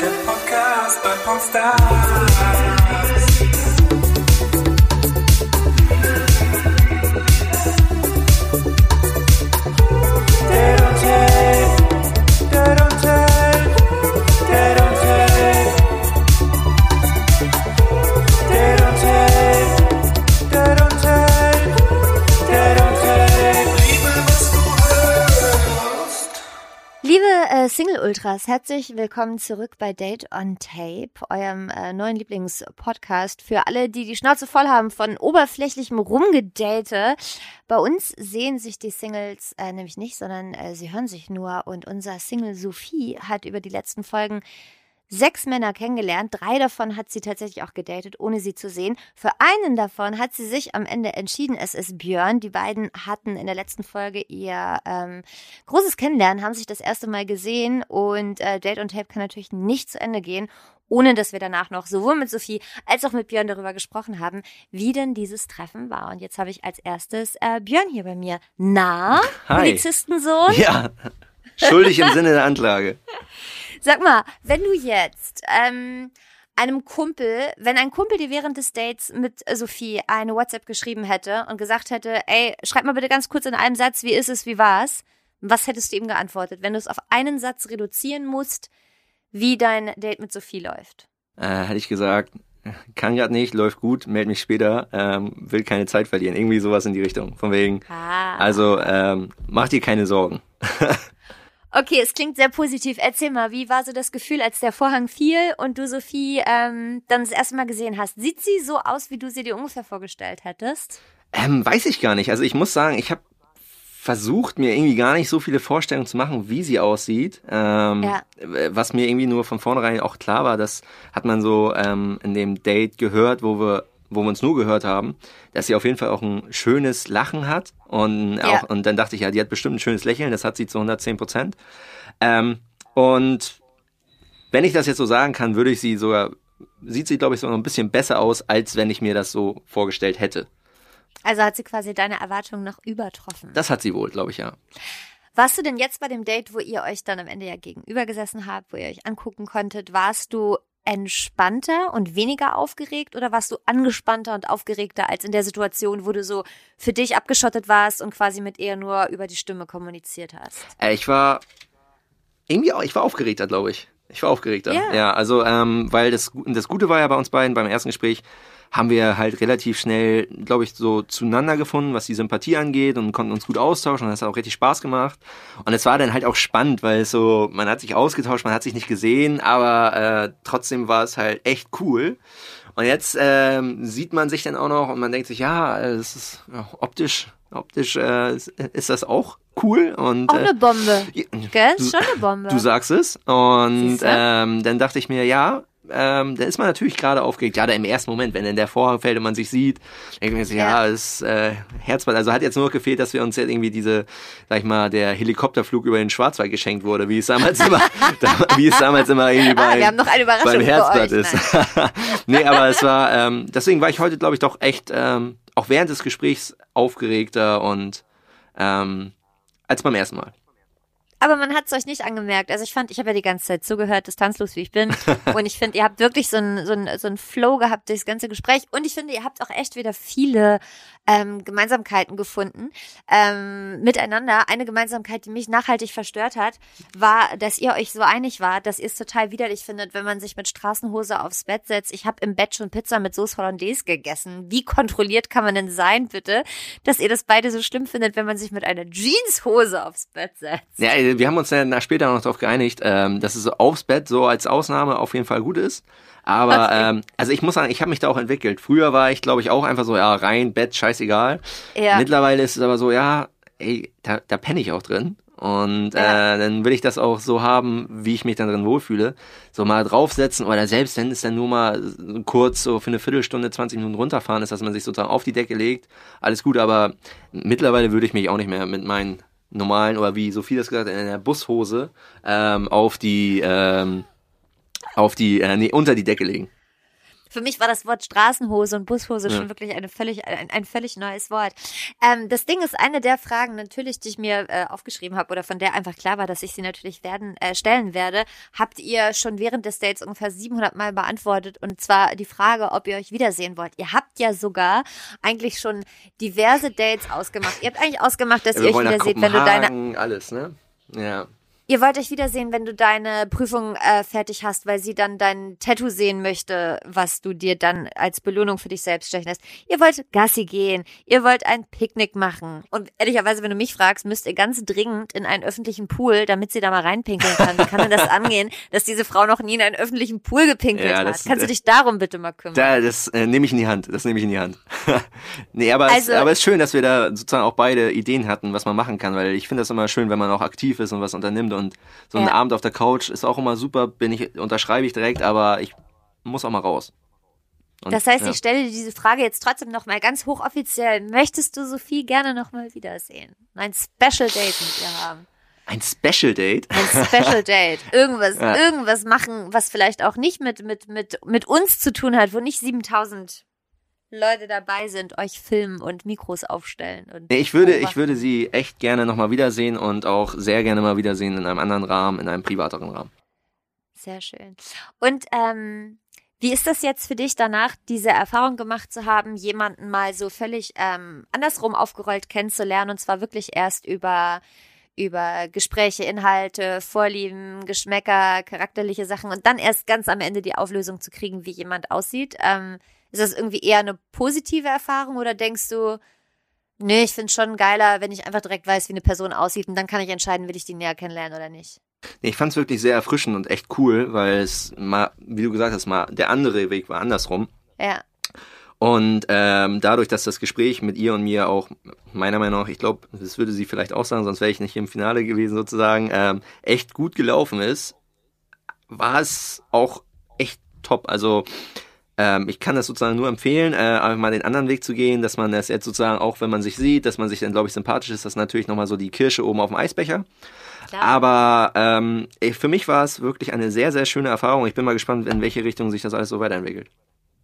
Der Podcast bei Popstars. Single-Ultras, herzlich willkommen zurück bei Date on Tape, eurem äh, neuen Lieblingspodcast für alle, die die Schnauze voll haben von oberflächlichem Rumgedate. Bei uns sehen sich die Singles äh, nämlich nicht, sondern äh, sie hören sich nur. Und unser Single Sophie hat über die letzten Folgen sechs Männer kennengelernt. Drei davon hat sie tatsächlich auch gedatet, ohne sie zu sehen. Für einen davon hat sie sich am Ende entschieden. Es ist Björn. Die beiden hatten in der letzten Folge ihr ähm, großes Kennenlernen, haben sich das erste Mal gesehen und äh, Date und Tape kann natürlich nicht zu Ende gehen, ohne dass wir danach noch sowohl mit Sophie als auch mit Björn darüber gesprochen haben, wie denn dieses Treffen war. Und jetzt habe ich als erstes äh, Björn hier bei mir. Na, Hi. Polizistensohn? Ja, schuldig im Sinne der Anklage. Sag mal, wenn du jetzt ähm, einem Kumpel, wenn ein Kumpel dir während des Dates mit Sophie eine WhatsApp geschrieben hätte und gesagt hätte, ey, schreib mal bitte ganz kurz in einem Satz, wie ist es, wie war's? Was hättest du ihm geantwortet, wenn du es auf einen Satz reduzieren musst, wie dein Date mit Sophie läuft? Äh, hätte ich gesagt, kann grad nicht, läuft gut, meld mich später, ähm, will keine Zeit verlieren. Irgendwie sowas in die Richtung. Von wegen, Ah. also ähm, mach dir keine Sorgen. Okay, es klingt sehr positiv. Erzähl mal, wie war so das Gefühl, als der Vorhang fiel und du Sophie ähm, dann das erste Mal gesehen hast? Sieht sie so aus, wie du sie dir ungefähr vorgestellt hättest? Ähm, weiß ich gar nicht. Also ich muss sagen, ich habe versucht, mir irgendwie gar nicht so viele Vorstellungen zu machen, wie sie aussieht. Ähm, Ja. äh, Was mir irgendwie nur von vornherein auch klar war, das hat man so ähm, in dem Date gehört, wo wir wo wir uns nur gehört haben, dass sie auf jeden Fall auch ein schönes Lachen hat und Ja. auch und dann dachte ich ja, die hat bestimmt ein schönes Lächeln, das hat sie zu 110 Prozent. Ähm, und wenn ich das jetzt so sagen kann, würde ich sie sogar sieht sie glaube ich sogar noch ein bisschen besser aus, als wenn ich mir das so vorgestellt hätte. Also hat sie quasi deine Erwartungen noch übertroffen. Das hat sie wohl, glaube ich ja. Warst du denn jetzt bei dem Date, wo ihr euch dann am Ende ja gegenüber gesessen habt, wo ihr euch angucken konntet, warst du entspannter und weniger aufgeregt oder warst du angespannter und aufgeregter als in der Situation, wo du so für dich abgeschottet warst und quasi mit ihr nur über die Stimme kommuniziert hast? Äh, ich war irgendwie auch, ich war aufgeregter, glaube ich. Ich war aufgeregter. Ja. Ja, also ähm, weil das das Gute war ja bei uns beiden beim ersten Gespräch haben wir halt relativ schnell, glaube ich, so zueinander gefunden, was die Sympathie angeht und konnten uns gut austauschen und das hat auch richtig Spaß gemacht. Und es war dann halt auch spannend, weil so, man hat sich ausgetauscht, man hat sich nicht gesehen, aber äh, trotzdem war es halt echt cool. Und jetzt ähm, sieht man sich dann auch noch und man denkt sich, ja, es ist ja, optisch, optisch äh, ist, ist das auch cool und Auch äh, eine Bombe. ja, Gell? Du- schon eine Bombe. Du sagst es. Und ähm, dann dachte ich mir, ja, ähm, da ist man natürlich gerade aufgeregt. Ja, da im ersten Moment, wenn dann der Vorhang fällt und man sich sieht, denke ich mir so, ja, Ja. ist äh, Herzblatt. Also hat jetzt nur noch gefehlt, dass wir uns jetzt irgendwie diese, sag ich mal, der Helikopterflug über den Schwarzwald geschenkt wurde, wie es damals immer, da, wie es damals immer irgendwie ah, bei, wir haben noch eine Überraschung beim Herzblatt euch. ist. Nee, aber es war, ähm, deswegen war ich heute, glaube ich, doch echt, ähm, auch während des Gesprächs aufgeregter und ähm, als beim ersten Mal. Aber man hat es euch nicht angemerkt. Also ich fand, ich habe ja die ganze Zeit zugehört, distanzlos wie ich bin. Und ich finde, ihr habt wirklich so einen so einen- so einen Flow gehabt durchs ganze Gespräch. Und ich finde, ihr habt auch echt wieder viele ähm, Gemeinsamkeiten gefunden ähm, miteinander. Eine Gemeinsamkeit, die mich nachhaltig verstört hat, war, dass ihr euch so einig wart, dass ihr es total widerlich findet, wenn man sich mit Straßenhose aufs Bett setzt. Ich habe im Bett schon Pizza mit Soße Hollandaise gegessen. Wie kontrolliert kann man denn sein, bitte, dass ihr das beide so schlimm findet, wenn man sich mit einer Jeanshose aufs Bett setzt? Ja, wir haben uns dann später noch darauf geeinigt, ähm, dass es so aufs Bett so als Ausnahme auf jeden Fall gut ist. Aber ähm, also ich muss sagen, ich habe mich da auch entwickelt. Früher war ich, glaube ich, auch einfach so, ja, rein, Bett, scheißegal. Ja. Mittlerweile ist es aber so, ja, ey, da, da penne ich auch drin. Und Ja. äh, dann will ich das auch so haben, wie ich mich dann drin wohlfühle. So mal draufsetzen oder selbst wenn es dann nur mal kurz so für eine Viertelstunde, 20 Minuten runterfahren ist, dass man sich sozusagen auf die Decke legt. Alles gut, aber mittlerweile würde ich mich auch nicht mehr mit meinen normalen oder wie Sophie das gesagt hat, in der Bushose ähm, auf die ähm, auf die äh, nee, unter die Decke legen. Für mich war das Wort Straßenhose und Bushose Ja. schon wirklich eine völlig, ein, ein völlig neues Wort. Ähm, das Ding ist eine der Fragen natürlich, die ich mir äh, aufgeschrieben habe oder von der einfach klar war, dass ich sie natürlich werden äh, stellen werde. Habt ihr schon während des Dates ungefähr 700 Mal beantwortet und zwar die Frage, ob ihr euch wiedersehen wollt. Ihr habt ja sogar eigentlich schon diverse Dates ausgemacht. Ihr habt eigentlich ausgemacht, dass Ja, ihr euch wiederseht, wenn du deine alles, ne? Ja. Ihr wollt euch wiedersehen, wenn du deine Prüfung äh, fertig hast, weil sie dann dein Tattoo sehen möchte, was du dir dann als Belohnung für dich selbst stechen lässt. Ihr wollt Gassi gehen, ihr wollt ein Picknick machen. Und ehrlicherweise, wenn du mich fragst, müsst ihr ganz dringend in einen öffentlichen Pool, damit sie da mal reinpinkeln kann. Wie kann denn das angehen, dass diese Frau noch nie in einen öffentlichen Pool gepinkelt Ja, hat? das- Kannst du dich darum bitte mal kümmern? Da, das äh, nehme ich in die Hand. Das nehme ich in die Hand. nee, aber, Also- es, aber es ist schön, dass wir da sozusagen auch beide Ideen hatten, was man machen kann, weil ich finde das immer schön, wenn man auch aktiv ist und was unternimmt und so ein Ja. Abend auf der Couch ist auch immer super, bin ich, unterschreibe ich direkt, aber ich muss auch mal raus. Und, das heißt, ja. ich stelle dir diese Frage jetzt trotzdem noch mal ganz hochoffiziell. Möchtest du Sophie gerne noch mal wiedersehen? Ein Special Date mit ihr haben? ein Special Date. ein Special Date, irgendwas, Ja. irgendwas machen, was vielleicht auch nicht mit, mit, mit, mit uns zu tun hat, wo nicht 7000 Leute dabei sind, euch filmen und Mikros aufstellen. Und Nee, ich würde, ich würde sie echt gerne nochmal wiedersehen und auch sehr gerne mal wiedersehen in einem anderen Rahmen, in einem privateren Rahmen. Sehr schön. Und ähm, wie ist das jetzt für dich danach, diese Erfahrung gemacht zu haben, jemanden mal so völlig ähm, andersrum aufgerollt kennenzulernen und zwar wirklich erst über über Gespräche, Inhalte, Vorlieben, Geschmäcker, charakterliche Sachen und dann erst ganz am Ende die Auflösung zu kriegen, wie jemand aussieht. Ähm, ist das irgendwie eher eine positive Erfahrung oder denkst du, nee, ich finde es schon geiler, wenn ich einfach direkt weiß, wie eine Person aussieht und dann kann ich entscheiden, will ich die näher kennenlernen oder nicht? Nee, ich fand es wirklich sehr erfrischend und echt cool, weil es mal, wie du gesagt hast, mal der andere Weg war andersrum. Ja. Und ähm, dadurch, dass das Gespräch mit ihr und mir auch, meiner Meinung nach, ich glaube, das würde sie vielleicht auch sagen, sonst wäre ich nicht im Finale gewesen sozusagen, ähm, echt gut gelaufen ist, war es auch echt top. Also ähm, ich kann das sozusagen nur empfehlen, äh, einfach mal den anderen Weg zu gehen, dass man das jetzt sozusagen auch, wenn man sich sieht, dass man sich dann, glaube ich, sympathisch ist, das ist natürlich nochmal so die Kirsche oben auf dem Eisbecher. Klar. Aber ähm, ey, für mich war es wirklich eine sehr, sehr schöne Erfahrung. Ich bin mal gespannt, in welche Richtung sich das alles so weiterentwickelt.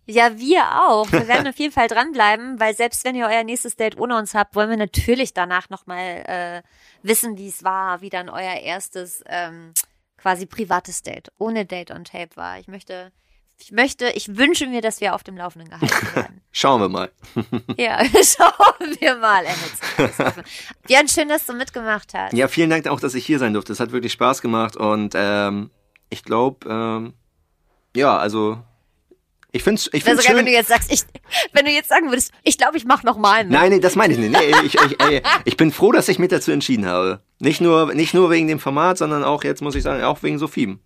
Ja, wir auch. Wir werden auf jeden Fall dranbleiben, weil selbst wenn ihr euer nächstes Date ohne uns habt, wollen wir natürlich danach nochmal äh, wissen, wie es war, wie dann euer erstes ähm, quasi privates Date ohne Date on Tape war. Ich möchte, ich möchte, ich wünsche mir, dass wir auf dem Laufenden gehalten werden. Schauen wir mal. ja, schauen wir mal. Björn, schön, dass du mitgemacht hast. Ja, vielen Dank auch, dass ich hier sein durfte. Es hat wirklich Spaß gemacht und ähm, ich glaube, ähm, ja, also ich finde es ich find's sogar, schön. wenn du jetzt sagst, ich, wenn du jetzt sagen würdest, ich glaube, ich mach noch mal mit. Nein, nee, das meine ich nicht. Nee, ich, ich, ey, ich bin froh, dass ich mich dazu entschieden habe. Nicht nur, nicht nur wegen dem Format, sondern auch, jetzt muss ich sagen, auch wegen Sophie.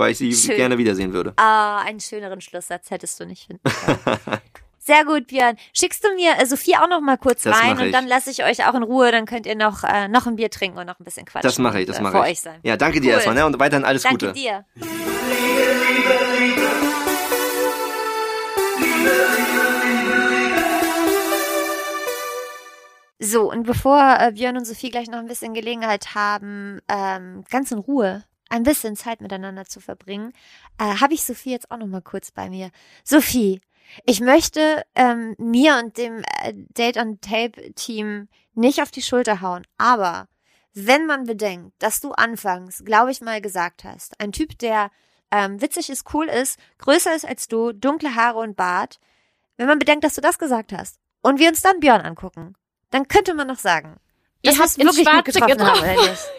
Weil ich sie Schön. gerne wiedersehen würde. Ah, einen schöneren Schlusssatz hättest du nicht finden können. Sehr gut, Björn. Schickst du mir äh, Sophie auch noch mal kurz Das rein und dann lasse ich euch auch in Ruhe. Dann könnt ihr noch, äh, noch ein Bier trinken und noch ein bisschen quatschen. Das mache ich, das äh, mache vor ich. euch sein. Ja, danke dir Cool. erstmal, ne? Und weiterhin alles Danke Gute. dir. So, und bevor äh, Björn und Sophie gleich noch ein bisschen Gelegenheit haben, ähm, ganz in Ruhe ein bisschen Zeit miteinander zu verbringen, äh, habe ich Sophie jetzt auch noch mal kurz bei mir. Sophie, ich möchte ähm, mir und dem äh, Date on Tape Team nicht auf die Schulter hauen, aber wenn man bedenkt, dass du anfangs, glaube ich mal, gesagt hast, ein Typ, der ähm, witzig ist, cool ist, größer ist als du, dunkle Haare und Bart, wenn man bedenkt, dass du das gesagt hast und wir uns dann Björn angucken, dann könnte man noch sagen, Ihr habt es ins wirklich gut getroffen haben, oder nicht?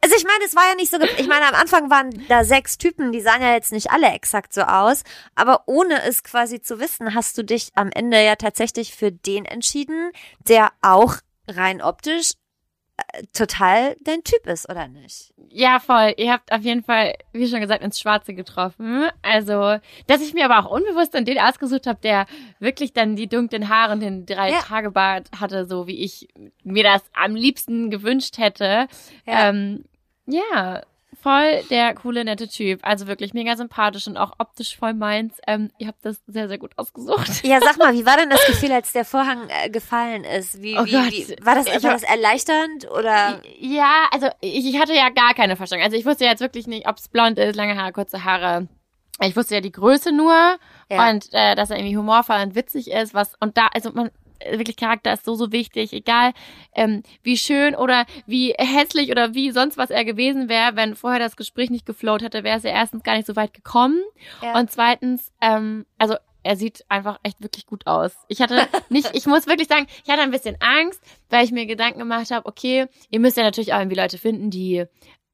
Also ich meine, es war ja nicht so, ich meine, am Anfang waren da sechs Typen, die sahen ja jetzt nicht alle exakt so aus, aber ohne es quasi zu wissen, hast du dich am Ende ja tatsächlich für den entschieden, der auch rein optisch total dein Typ ist, oder nicht? Ja, voll. Ihr habt auf jeden Fall, wie schon gesagt, ins Schwarze getroffen. Also, dass ich mir aber auch unbewusst dann den ausgesucht habe, der wirklich dann die dunklen Haare und den drei Ja. Tage Bart hatte, so wie ich mir das am liebsten gewünscht hätte. Ja. Ähm, ja, voll der coole, nette Typ. Also wirklich mega sympathisch und auch optisch voll meins. Ähm, ihr habt das sehr, sehr gut ausgesucht. Ja, sag mal, wie war denn das Gefühl, als der Vorhang äh, gefallen ist? Wie, Oh wie, Gott. wie war das, Ich war das erleichternd oder? Ja, also ich, ich hatte ja gar keine Vorstellung. Also ich wusste jetzt wirklich nicht, ob es blond ist, lange Haare, kurze Haare. Ich wusste ja die Größe nur Ja. und äh, dass er irgendwie humorvoll und witzig ist, was und da also man wirklich Charakter ist so so wichtig, egal ähm, wie schön oder wie hässlich oder wie sonst was er gewesen wäre, wenn vorher das Gespräch nicht geflowt hätte, wäre es ja erstens gar nicht so weit gekommen Ja. und zweitens ähm, also er sieht einfach echt wirklich gut aus. Ich hatte nicht, ich muss wirklich sagen, ich hatte ein bisschen Angst, weil ich mir Gedanken gemacht habe, okay, ihr müsst ja natürlich auch irgendwie Leute finden, die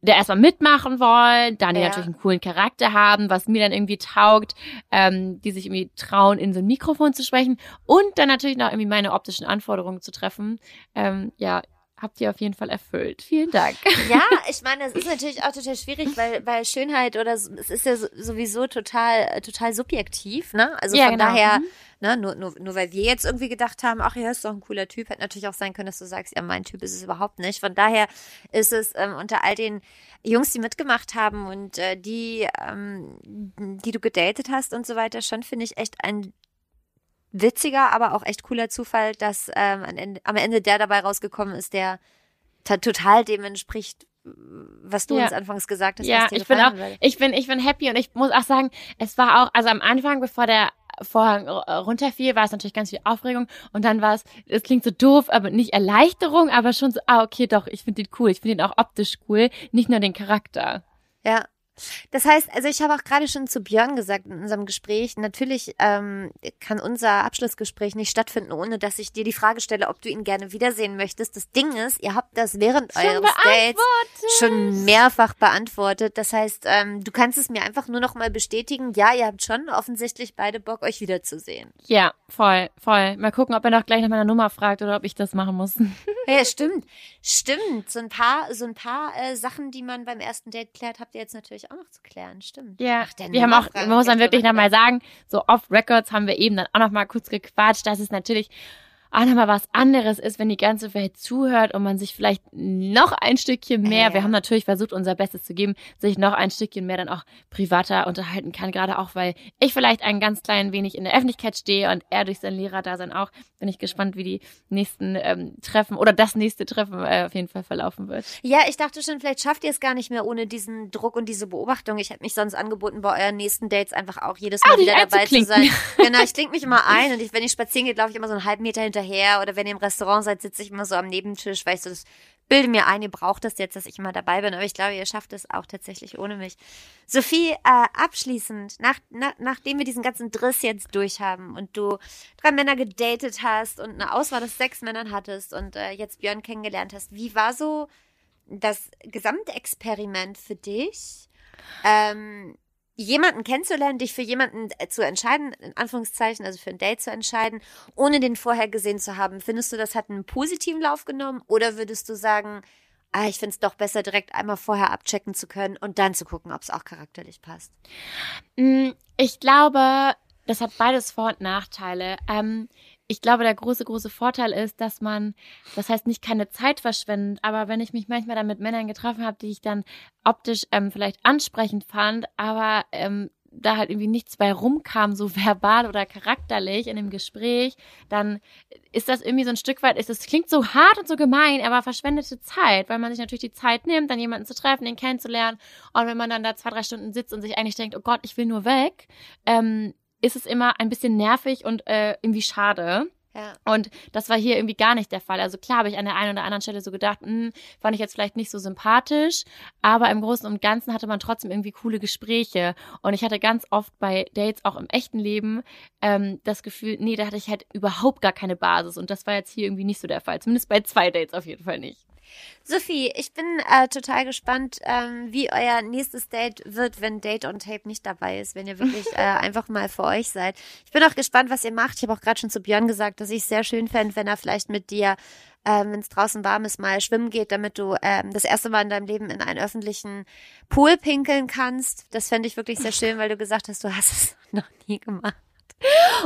der erstmal mitmachen wollen, dann die Ja. natürlich einen coolen Charakter haben, was mir dann irgendwie taugt, ähm, die sich irgendwie trauen, in so ein Mikrofon zu sprechen und dann natürlich noch irgendwie meine optischen Anforderungen zu treffen. Ähm, ja, habt ihr auf jeden Fall erfüllt. Vielen Dank. Ja, ich meine, es ist natürlich auch total schwierig, weil, weil Schönheit oder so- es ist ja so- sowieso total, äh, total subjektiv, ne? Also Ja, von genau. daher, Mhm. ne, nur, nur, nur weil wir jetzt irgendwie gedacht haben, ach ja, ist doch ein cooler Typ, hätte natürlich auch sein können, dass du sagst, ja, mein Typ ist es überhaupt nicht. Von daher ist es ähm, unter all den Jungs, die mitgemacht haben und äh, die, ähm, die du gedatet hast und so weiter, schon finde ich echt ein witziger, aber auch echt cooler Zufall, dass ähm, am, Ende, der dabei rausgekommen ist, der ta- total dem entspricht, was du Ja. uns anfangs gesagt hast. Ja, ich bin auch, ich bin, ich bin happy und ich muss auch sagen, es war auch, also am Anfang, bevor der Vorhang äh, runterfiel, war es natürlich ganz viel Aufregung und dann war es, es klingt so doof, aber nicht Erleichterung, aber schon so, ah, okay, doch, ich finde den cool, ich finde ihn auch optisch cool, nicht nur den Charakter. Ja. Das heißt, also ich habe auch gerade schon zu Björn gesagt in unserem Gespräch, natürlich ähm, kann unser Abschlussgespräch nicht stattfinden, ohne dass ich dir die Frage stelle, ob du ihn gerne wiedersehen möchtest. Das Ding ist, ihr habt das während Schon eures Dates schon mehrfach beantwortet. Das heißt, ähm, du kannst es mir einfach nur noch mal bestätigen. Ja, ihr habt schon offensichtlich beide Bock, euch wiederzusehen. Ja, voll, voll. Mal gucken, ob er noch gleich nach meiner Nummer fragt oder ob ich das machen muss. Ja, stimmt. Stimmt. So ein paar, so ein paar äh, Sachen, die man beim ersten Date klärt, habt ihr jetzt natürlich auch noch zu klären. Stimmt. Ja, Ach, wir haben auch, man muss dann wirklich nochmal sagen, so off Records haben wir eben dann auch nochmal kurz gequatscht, dass es natürlich auch nochmal was anderes ist, wenn die ganze Welt zuhört und man sich vielleicht noch ein Stückchen mehr, Ja. wir haben natürlich versucht, unser Bestes zu geben, sich noch ein Stückchen mehr dann auch privater unterhalten kann, gerade auch, weil ich vielleicht ein ganz klein wenig in der Öffentlichkeit stehe und er durch sein Lehrerdasein auch. Bin ich gespannt, wie die nächsten ähm, Treffen oder das nächste Treffen äh, auf jeden Fall verlaufen wird. Ja, ich dachte schon, vielleicht schafft ihr es gar nicht mehr ohne diesen Druck und diese Beobachtung. Ich hätte mich sonst angeboten, bei euren nächsten Dates einfach auch jedes Mal Ah, wieder dabei zu sein. Genau, ich klinge mich immer ein und ich, wenn ich spazieren gehe, laufe ich immer so einen halben Meter hinterher. Oder wenn ihr im Restaurant seid, sitze ich immer so am Nebentisch, weil ich so das bilde mir ein, ihr braucht das jetzt, dass ich immer dabei bin. Aber ich glaube, ihr schafft es auch tatsächlich ohne mich. Sophie, äh, abschließend, nach, na, nachdem wir diesen ganzen Driss jetzt durch haben und du drei Männer gedatet hast und eine Auswahl aus sechs Männern hattest und äh, jetzt Björn kennengelernt hast, wie war so das Gesamtexperiment für dich, ähm, jemanden kennenzulernen, dich für jemanden äh, zu entscheiden, in Anführungszeichen, also für ein Date zu entscheiden, ohne den vorher gesehen zu haben. Findest du, das hat einen positiven Lauf genommen oder würdest du sagen, ah, ich finde es doch besser, direkt einmal vorher abchecken zu können und dann zu gucken, ob es auch charakterlich passt? Mm, Ich glaube, das hat beides Vor- und Nachteile. Ähm, ich glaube, der große, große Vorteil ist, dass man, das heißt nicht keine Zeit verschwendet, aber wenn ich mich manchmal dann mit Männern getroffen habe, die ich dann optisch ähm, vielleicht ansprechend fand, aber ähm, da halt irgendwie nichts bei rumkam, so verbal oder charakterlich in dem Gespräch, dann ist das irgendwie so ein Stück weit, ist das klingt so hart und so gemein, aber verschwendete Zeit, weil man sich natürlich die Zeit nimmt, dann jemanden zu treffen, den kennenzulernen. Und wenn man dann da zwei, drei Stunden sitzt und sich eigentlich denkt, oh Gott, ich will nur weg, ähm, ist es immer ein bisschen nervig und äh, irgendwie schade. Ja. Und das war hier irgendwie gar nicht der Fall. Also klar habe ich an der einen oder anderen Stelle so gedacht, hm, fand ich jetzt vielleicht nicht so sympathisch, aber im Großen und Ganzen hatte man trotzdem irgendwie coole Gespräche. Und ich hatte ganz oft bei Dates, auch im echten Leben, ähm, das Gefühl, nee, da hatte ich halt überhaupt gar keine Basis. Und das war jetzt hier irgendwie nicht so der Fall. Zumindest bei zwei Dates auf jeden Fall nicht. Sophie, ich bin äh, total gespannt, ähm, wie euer nächstes Date wird, wenn Date on Tape nicht dabei ist, wenn ihr wirklich äh, einfach mal für euch seid. Ich bin auch gespannt, was ihr macht. Ich habe auch gerade schon zu Björn gesagt, dass ich es sehr schön fände, wenn er vielleicht mit dir, ähm, wenn es draußen warm ist, mal schwimmen geht, damit du ähm, das erste Mal in deinem Leben in einen öffentlichen Pool pinkeln kannst. Das fände ich wirklich sehr schön, weil du gesagt hast, du hast es noch nie gemacht.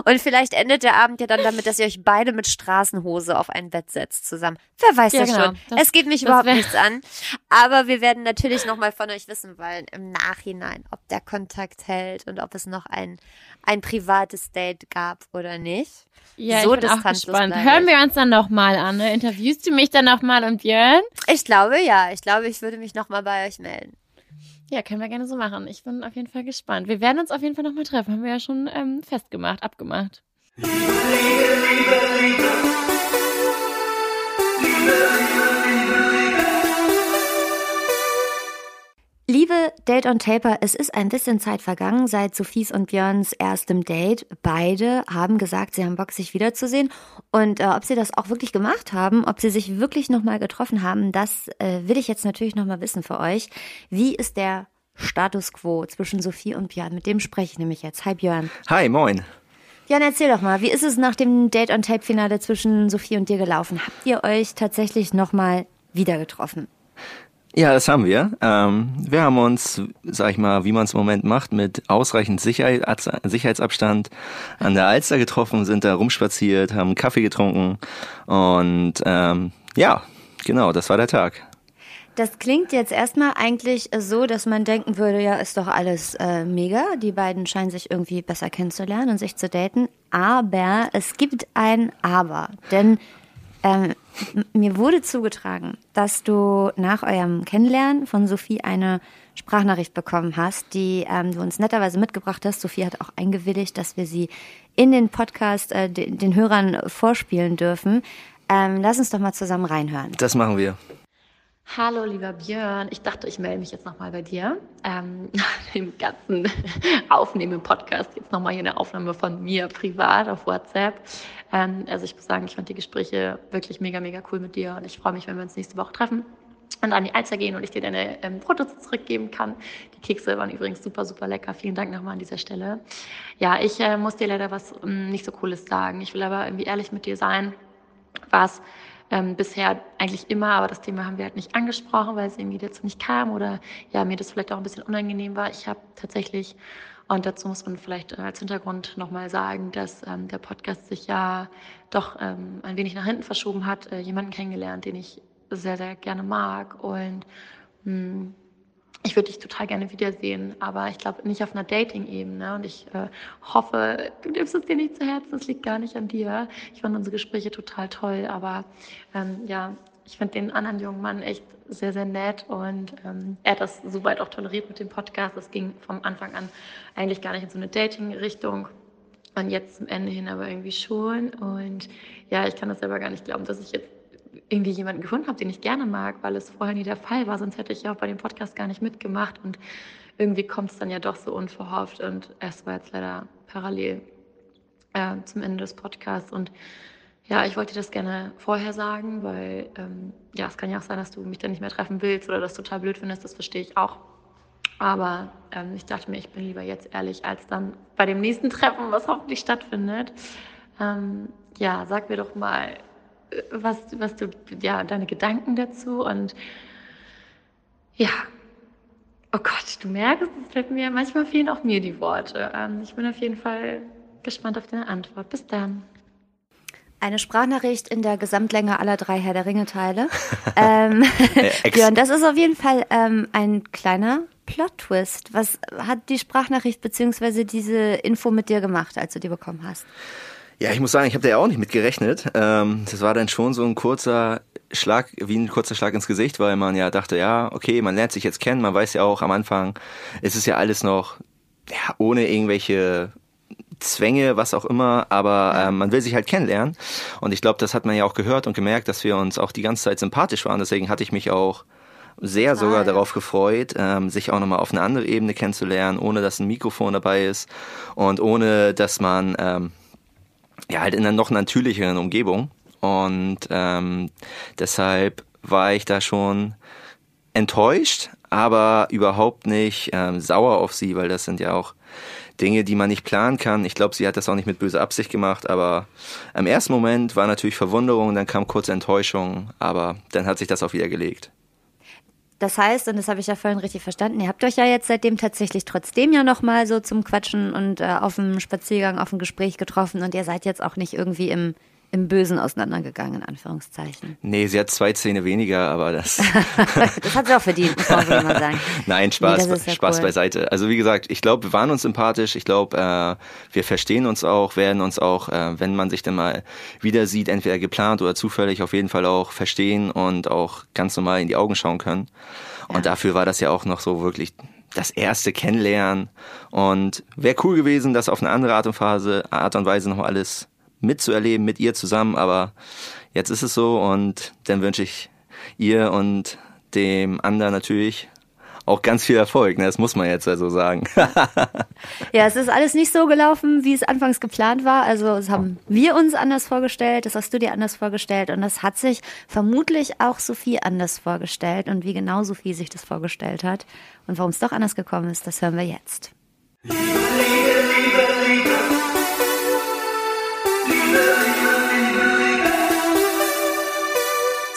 Und vielleicht endet der Abend ja dann damit, dass ihr euch beide mit Straßenhose auf ein Bett setzt zusammen. Wer weiß Ja, das genau. schon. Das- es geht mich überhaupt nichts an. Aber wir werden natürlich nochmal von euch wissen wollen im Nachhinein, ob der Kontakt hält und ob es noch ein, ein privates Date gab oder nicht. Ja, So ich bin auch gespannt. Hören wir uns dann nochmal an. Ne? Interviewst du mich dann nochmal und Björn? Ich glaube ja. Ich glaube, ich würde mich nochmal bei euch melden. Ja, können wir gerne so machen. Ich bin auf jeden Fall gespannt. Wir werden uns auf jeden Fall nochmal treffen. Haben wir ja schon ähm, festgemacht, abgemacht. Liebe Date on Taper, es ist ein bisschen Zeit vergangen seit Sophies und Björns erstem Date. Beide haben gesagt, sie haben Bock, sich wiederzusehen. Und äh, ob sie das auch wirklich gemacht haben, ob sie sich wirklich nochmal getroffen haben, das äh, will ich jetzt natürlich nochmal wissen für euch. Wie ist der Status quo zwischen Sophie und Björn? Mit dem spreche ich nämlich jetzt. Hi Björn. Hi, moin. Björn, erzähl doch mal, wie ist es nach dem Date on Tape Finale zwischen Sophie und dir gelaufen? Habt ihr euch tatsächlich nochmal wieder getroffen? Ja, das haben wir. Ähm, wir haben uns, sag ich mal, wie man es im Moment macht, mit ausreichend Sicherheit, Sicherheitsabstand an der Alster getroffen, sind da rumspaziert, haben Kaffee getrunken und ähm, ja, genau, das war der Tag. Das klingt jetzt erstmal eigentlich so, dass man denken würde, ja, ist doch alles äh, mega. Die beiden scheinen sich irgendwie besser kennenzulernen und sich zu daten. Aber es gibt ein Aber. Denn ähm, mir wurde zugetragen, dass du nach eurem Kennenlernen von Sophie eine Sprachnachricht bekommen hast, die ähm, du uns netterweise mitgebracht hast. Sophie hat auch eingewilligt, dass wir sie in den Podcast äh, den, den Hörern vorspielen dürfen. Ähm, lass uns doch mal zusammen reinhören. Das machen wir. Hallo, lieber Björn. Ich dachte, ich melde mich jetzt nochmal bei dir. Ähm, dem ganzen Aufnehmen im Podcast, jetzt nochmal hier eine Aufnahme von mir privat auf WhatsApp. Ähm, also ich muss sagen, ich fand die Gespräche wirklich mega, mega cool mit dir und ich freue mich, wenn wir uns nächste Woche treffen und an die Alster gehen und ich dir deine ähm, Fotos zurückgeben kann. Die Kekse waren übrigens super, super lecker. Vielen Dank nochmal an dieser Stelle. Ja, ich äh, muss dir leider was ähm, nicht so Cooles sagen. Ich will aber irgendwie ehrlich mit dir sein. Was ähm, bisher eigentlich immer, aber das Thema haben wir halt nicht angesprochen, weil es irgendwie dazu nicht kam oder ja, mir das vielleicht auch ein bisschen unangenehm war. Ich habe tatsächlich, und dazu muss man vielleicht äh, als Hintergrund nochmal sagen, dass ähm, der Podcast sich ja doch ähm, ein wenig nach hinten verschoben hat, äh, jemanden kennengelernt, den ich sehr, sehr gerne mag und mh, ich würde dich total gerne wiedersehen, aber ich glaube nicht auf einer Dating-Ebene. Und ich äh, hoffe, du nimmst es dir nicht zu Herzen, es liegt gar nicht an dir. Ich fand unsere Gespräche total toll, aber ähm, ja, ich finde den anderen jungen Mann echt sehr, sehr nett und ähm, er hat das soweit auch toleriert mit dem Podcast. Das ging vom Anfang an eigentlich gar nicht in so eine Dating-Richtung. Und jetzt zum Ende hin aber irgendwie schon. Und ja, ich kann das selber gar nicht glauben, dass ich jetzt irgendwie jemanden gefunden habe, den ich gerne mag, weil es vorher nie der Fall war. Sonst hätte ich ja auch bei dem Podcast gar nicht mitgemacht. Und irgendwie kommt es dann ja doch so unverhofft. Und es war jetzt leider parallel äh, zum Ende des Podcasts. Und ja, ich wollte das gerne vorher sagen, weil ähm, ja, es kann ja auch sein, dass du mich dann nicht mehr treffen willst oder das total blöd findest. Das verstehe ich auch. Aber ähm, ich dachte mir, ich bin lieber jetzt ehrlich als dann bei dem nächsten Treffen, was hoffentlich stattfindet. Ähm, ja, sag mir doch mal, was, was du, ja, deine Gedanken dazu und ja, oh Gott, du merkst, es fällt mir, manchmal fehlen auch mir die Worte. Ähm, ich bin auf jeden Fall gespannt auf deine Antwort. Bis dann. Eine Sprachnachricht in der Gesamtlänge aller drei Herr der Ringe-Teile. ähm, Björn, das ist auf jeden Fall ähm, ein kleiner Plot-Twist. Was hat die Sprachnachricht beziehungsweise diese Info mit dir gemacht, als du die bekommen hast? Ja, ich muss sagen, ich habe da ja auch nicht mit gerechnet. Ähm, das war dann schon so ein kurzer Schlag, wie ein kurzer Schlag ins Gesicht, weil man ja dachte, ja, okay, man lernt sich jetzt kennen, man weiß ja auch am Anfang, es ist ja alles noch ja, ohne irgendwelche Zwänge, was auch immer, aber ähm, man will sich halt kennenlernen. Und ich glaube, das hat man ja auch gehört und gemerkt, dass wir uns auch die ganze Zeit sympathisch waren. Deswegen hatte ich mich auch sehr Total, sogar darauf gefreut, ähm, sich auch nochmal auf eine andere Ebene kennenzulernen, ohne dass ein Mikrofon dabei ist und ohne dass man ähm, ja halt in einer noch natürlicheren Umgebung. Und ähm, deshalb war ich da schon enttäuscht, aber überhaupt nicht ähm, sauer auf sie, weil das sind ja auch Dinge, die man nicht planen kann. Ich glaube, sie hat das auch nicht mit böser Absicht gemacht, aber im ersten Moment war natürlich Verwunderung, dann kam kurze Enttäuschung, aber dann hat sich das auch wieder gelegt. Das heißt, und das habe ich ja vorhin richtig verstanden, ihr habt euch ja jetzt seitdem tatsächlich trotzdem ja nochmal so zum Quatschen und äh, auf dem Spaziergang, auf dem Gespräch getroffen und ihr seid jetzt auch nicht irgendwie im, im Bösen auseinandergegangen, in Anführungszeichen. Nee, sie hat zwei Zähne weniger, aber das. Das hat sie auch verdient, muss man mal sagen. Nein, Spaß, Nee, ja Spaß cool. beiseite. Also wie gesagt, ich glaube, wir waren uns sympathisch. Ich glaube, äh, wir verstehen uns auch, werden uns auch, äh, wenn man sich dann mal wieder sieht, entweder geplant oder zufällig, auf jeden Fall auch verstehen und auch ganz normal in die Augen schauen können. Und dafür war das ja auch noch so wirklich das erste Kennenlernen. Und wäre cool gewesen, das auf eine andere Art und, Phase, Art und Weise noch alles mitzuerleben mit ihr zusammen. Aber jetzt ist es so und dann wünsche ich ihr und dem anderen natürlich auch ganz viel Erfolg. Ne? Das muss man jetzt also sagen. Ja, es ist alles nicht so gelaufen, wie es anfangs geplant war. Also das haben wir uns anders vorgestellt, das hast du dir anders vorgestellt und das hat sich vermutlich auch Sophie anders vorgestellt und wie genau Sophie sich das vorgestellt hat und warum es doch anders gekommen ist, das hören wir jetzt.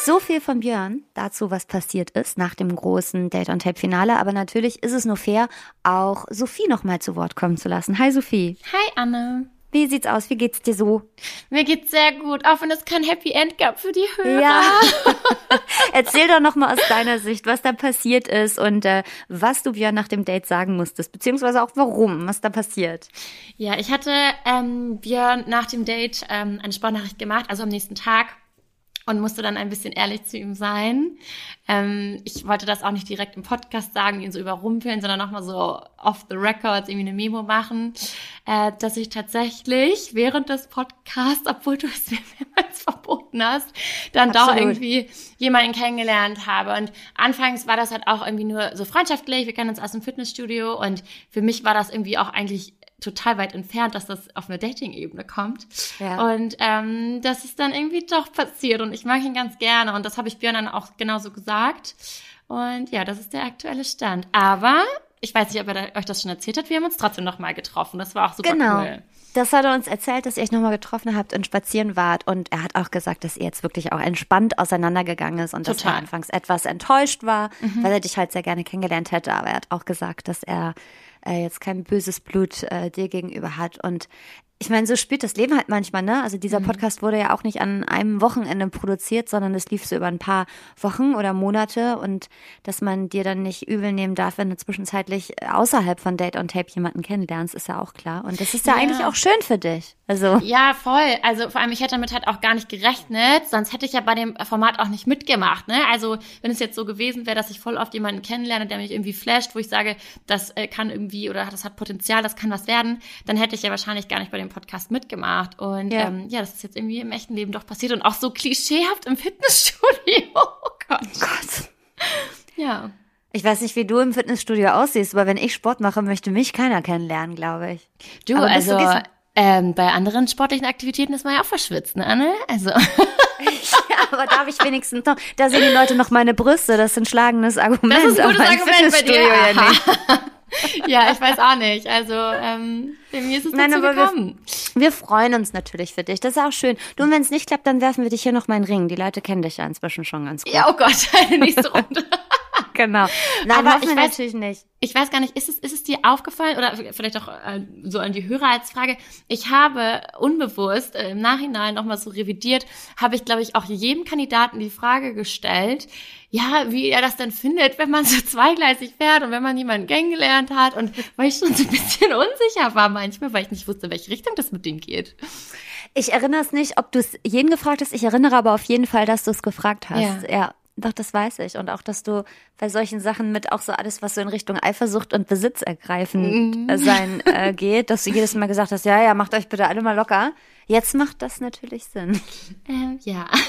So viel von Björn dazu, was passiert ist nach dem großen Date on Tape Finale. Aber natürlich ist es nur fair, auch Sophie noch mal zu Wort kommen zu lassen. Hi Sophie. Hi Anne. Wie sieht's aus? Wie geht's dir so? Mir geht's sehr gut, auch wenn es kein Happy End gab für die Hörer. Ja. Erzähl doch noch mal aus deiner Sicht, was da passiert ist und äh, was du Björn nach dem Date sagen musstest, beziehungsweise auch warum, was da passiert. Ja, ich hatte ähm, Björn nach dem Date ähm, eine Sprachnachricht gemacht, also am nächsten Tag und musste dann ein bisschen ehrlich zu ihm sein. Ähm, ich wollte das auch nicht direkt im Podcast sagen, ihn so überrumpeln, sondern nochmal so off the records irgendwie eine Memo machen, äh, dass ich tatsächlich während des Podcasts, obwohl du es mir mehrmals verboten hast, dann Absolut. doch irgendwie jemanden kennengelernt habe. Und anfangs war das halt auch irgendwie nur so freundschaftlich, wir kennen uns aus dem Fitnessstudio und für mich war das irgendwie auch eigentlich total weit entfernt, dass das auf eine Dating-Ebene kommt. Ja. Und ähm, das ist dann irgendwie doch passiert und ich mag ihn ganz gerne und das habe ich Björn dann auch genauso gesagt. Und ja, das ist der aktuelle Stand. Aber ich weiß nicht, ob er euch das schon erzählt hat, wir haben uns trotzdem nochmal getroffen. Das war auch super Genau. cool. Das hat er uns erzählt, dass ihr euch nochmal getroffen habt und spazieren wart. Und er hat auch gesagt, dass ihr jetzt wirklich auch entspannt auseinandergegangen ist und dass er Total. anfangs etwas enttäuscht war, weil er dich halt sehr gerne kennengelernt hätte. Aber er hat auch gesagt, dass er äh, jetzt kein böses Blut äh, dir gegenüber hat. Und ich meine, so spielt das Leben halt manchmal, ne? Also dieser Podcast wurde ja auch nicht an einem Wochenende produziert, sondern es lief so über ein paar Wochen oder Monate und dass man dir dann nicht übel nehmen darf, wenn du zwischenzeitlich außerhalb von Date on Tape jemanden kennenlernst, ist ja auch klar. Und das ist ja, Ja. eigentlich auch schön für dich. Also Ja, voll. Also vor allem, ich hätte damit halt auch gar nicht gerechnet, sonst hätte ich ja bei dem Format auch nicht mitgemacht. Ne? Also wenn es jetzt so gewesen wäre, dass ich voll oft jemanden kennenlerne, der mich irgendwie flasht, wo ich sage, das äh, kann irgendwie oder das hat Potenzial, das kann was werden, dann hätte ich ja wahrscheinlich gar nicht bei dem Podcast mitgemacht. Und Ja. ähm, ja das ist jetzt irgendwie im echten Leben doch passiert und auch so klischeehaft im Fitnessstudio. Oh Gott. Gott. Ja. Ich weiß nicht, wie du im Fitnessstudio aussiehst, aber wenn ich Sport mache, möchte mich keiner kennenlernen, glaube ich. Du, Aber du also gehst- ähm, bei anderen sportlichen Aktivitäten ist man ja auch verschwitzt, ne, Anne? Also. Ja, aber darf ich wenigstens noch, da sehen die Leute noch meine Brüste, das ist ein schlagendes Argument. Das ist ein gutes Argument bei dir. Ja ja, ich weiß auch nicht. Also, ähm, bei mir ist es Nein, dazu aber wir- gekommen. Wir freuen uns natürlich für dich, das ist auch schön. Du, wenn es nicht klappt, dann werfen wir dich hier noch mal in den Ring. Die Leute kennen dich ja inzwischen schon ganz gut. Ja, oh Gott, eine nächste Runde. genau. Nein, Aber hoffen ich weiß- natürlich nicht. Ich weiß gar nicht, ist es, ist es dir aufgefallen oder vielleicht auch äh, so an die Hörer als Frage? Ich habe unbewusst äh, im Nachhinein nochmal so revidiert, habe ich, glaube ich, auch jedem Kandidaten die Frage gestellt, ja, wie er das denn findet, wenn man so zweigleisig fährt und wenn man jemanden kennengelernt hat und weil ich schon so ein bisschen unsicher war manchmal, weil ich nicht wusste, in welche Richtung das mit dem geht. Ich erinnere es nicht, ob du es jeden gefragt hast. Ich erinnere aber auf jeden Fall, dass du es gefragt hast. Ja. ja. Doch, das weiß ich. Und auch, dass du bei solchen Sachen mit auch so alles, was so in Richtung Eifersucht und Besitz ergreifen äh, sein äh, geht, dass du jedes Mal gesagt hast, ja, ja, macht euch bitte alle mal locker. Jetzt macht das natürlich Sinn. Ähm, ja.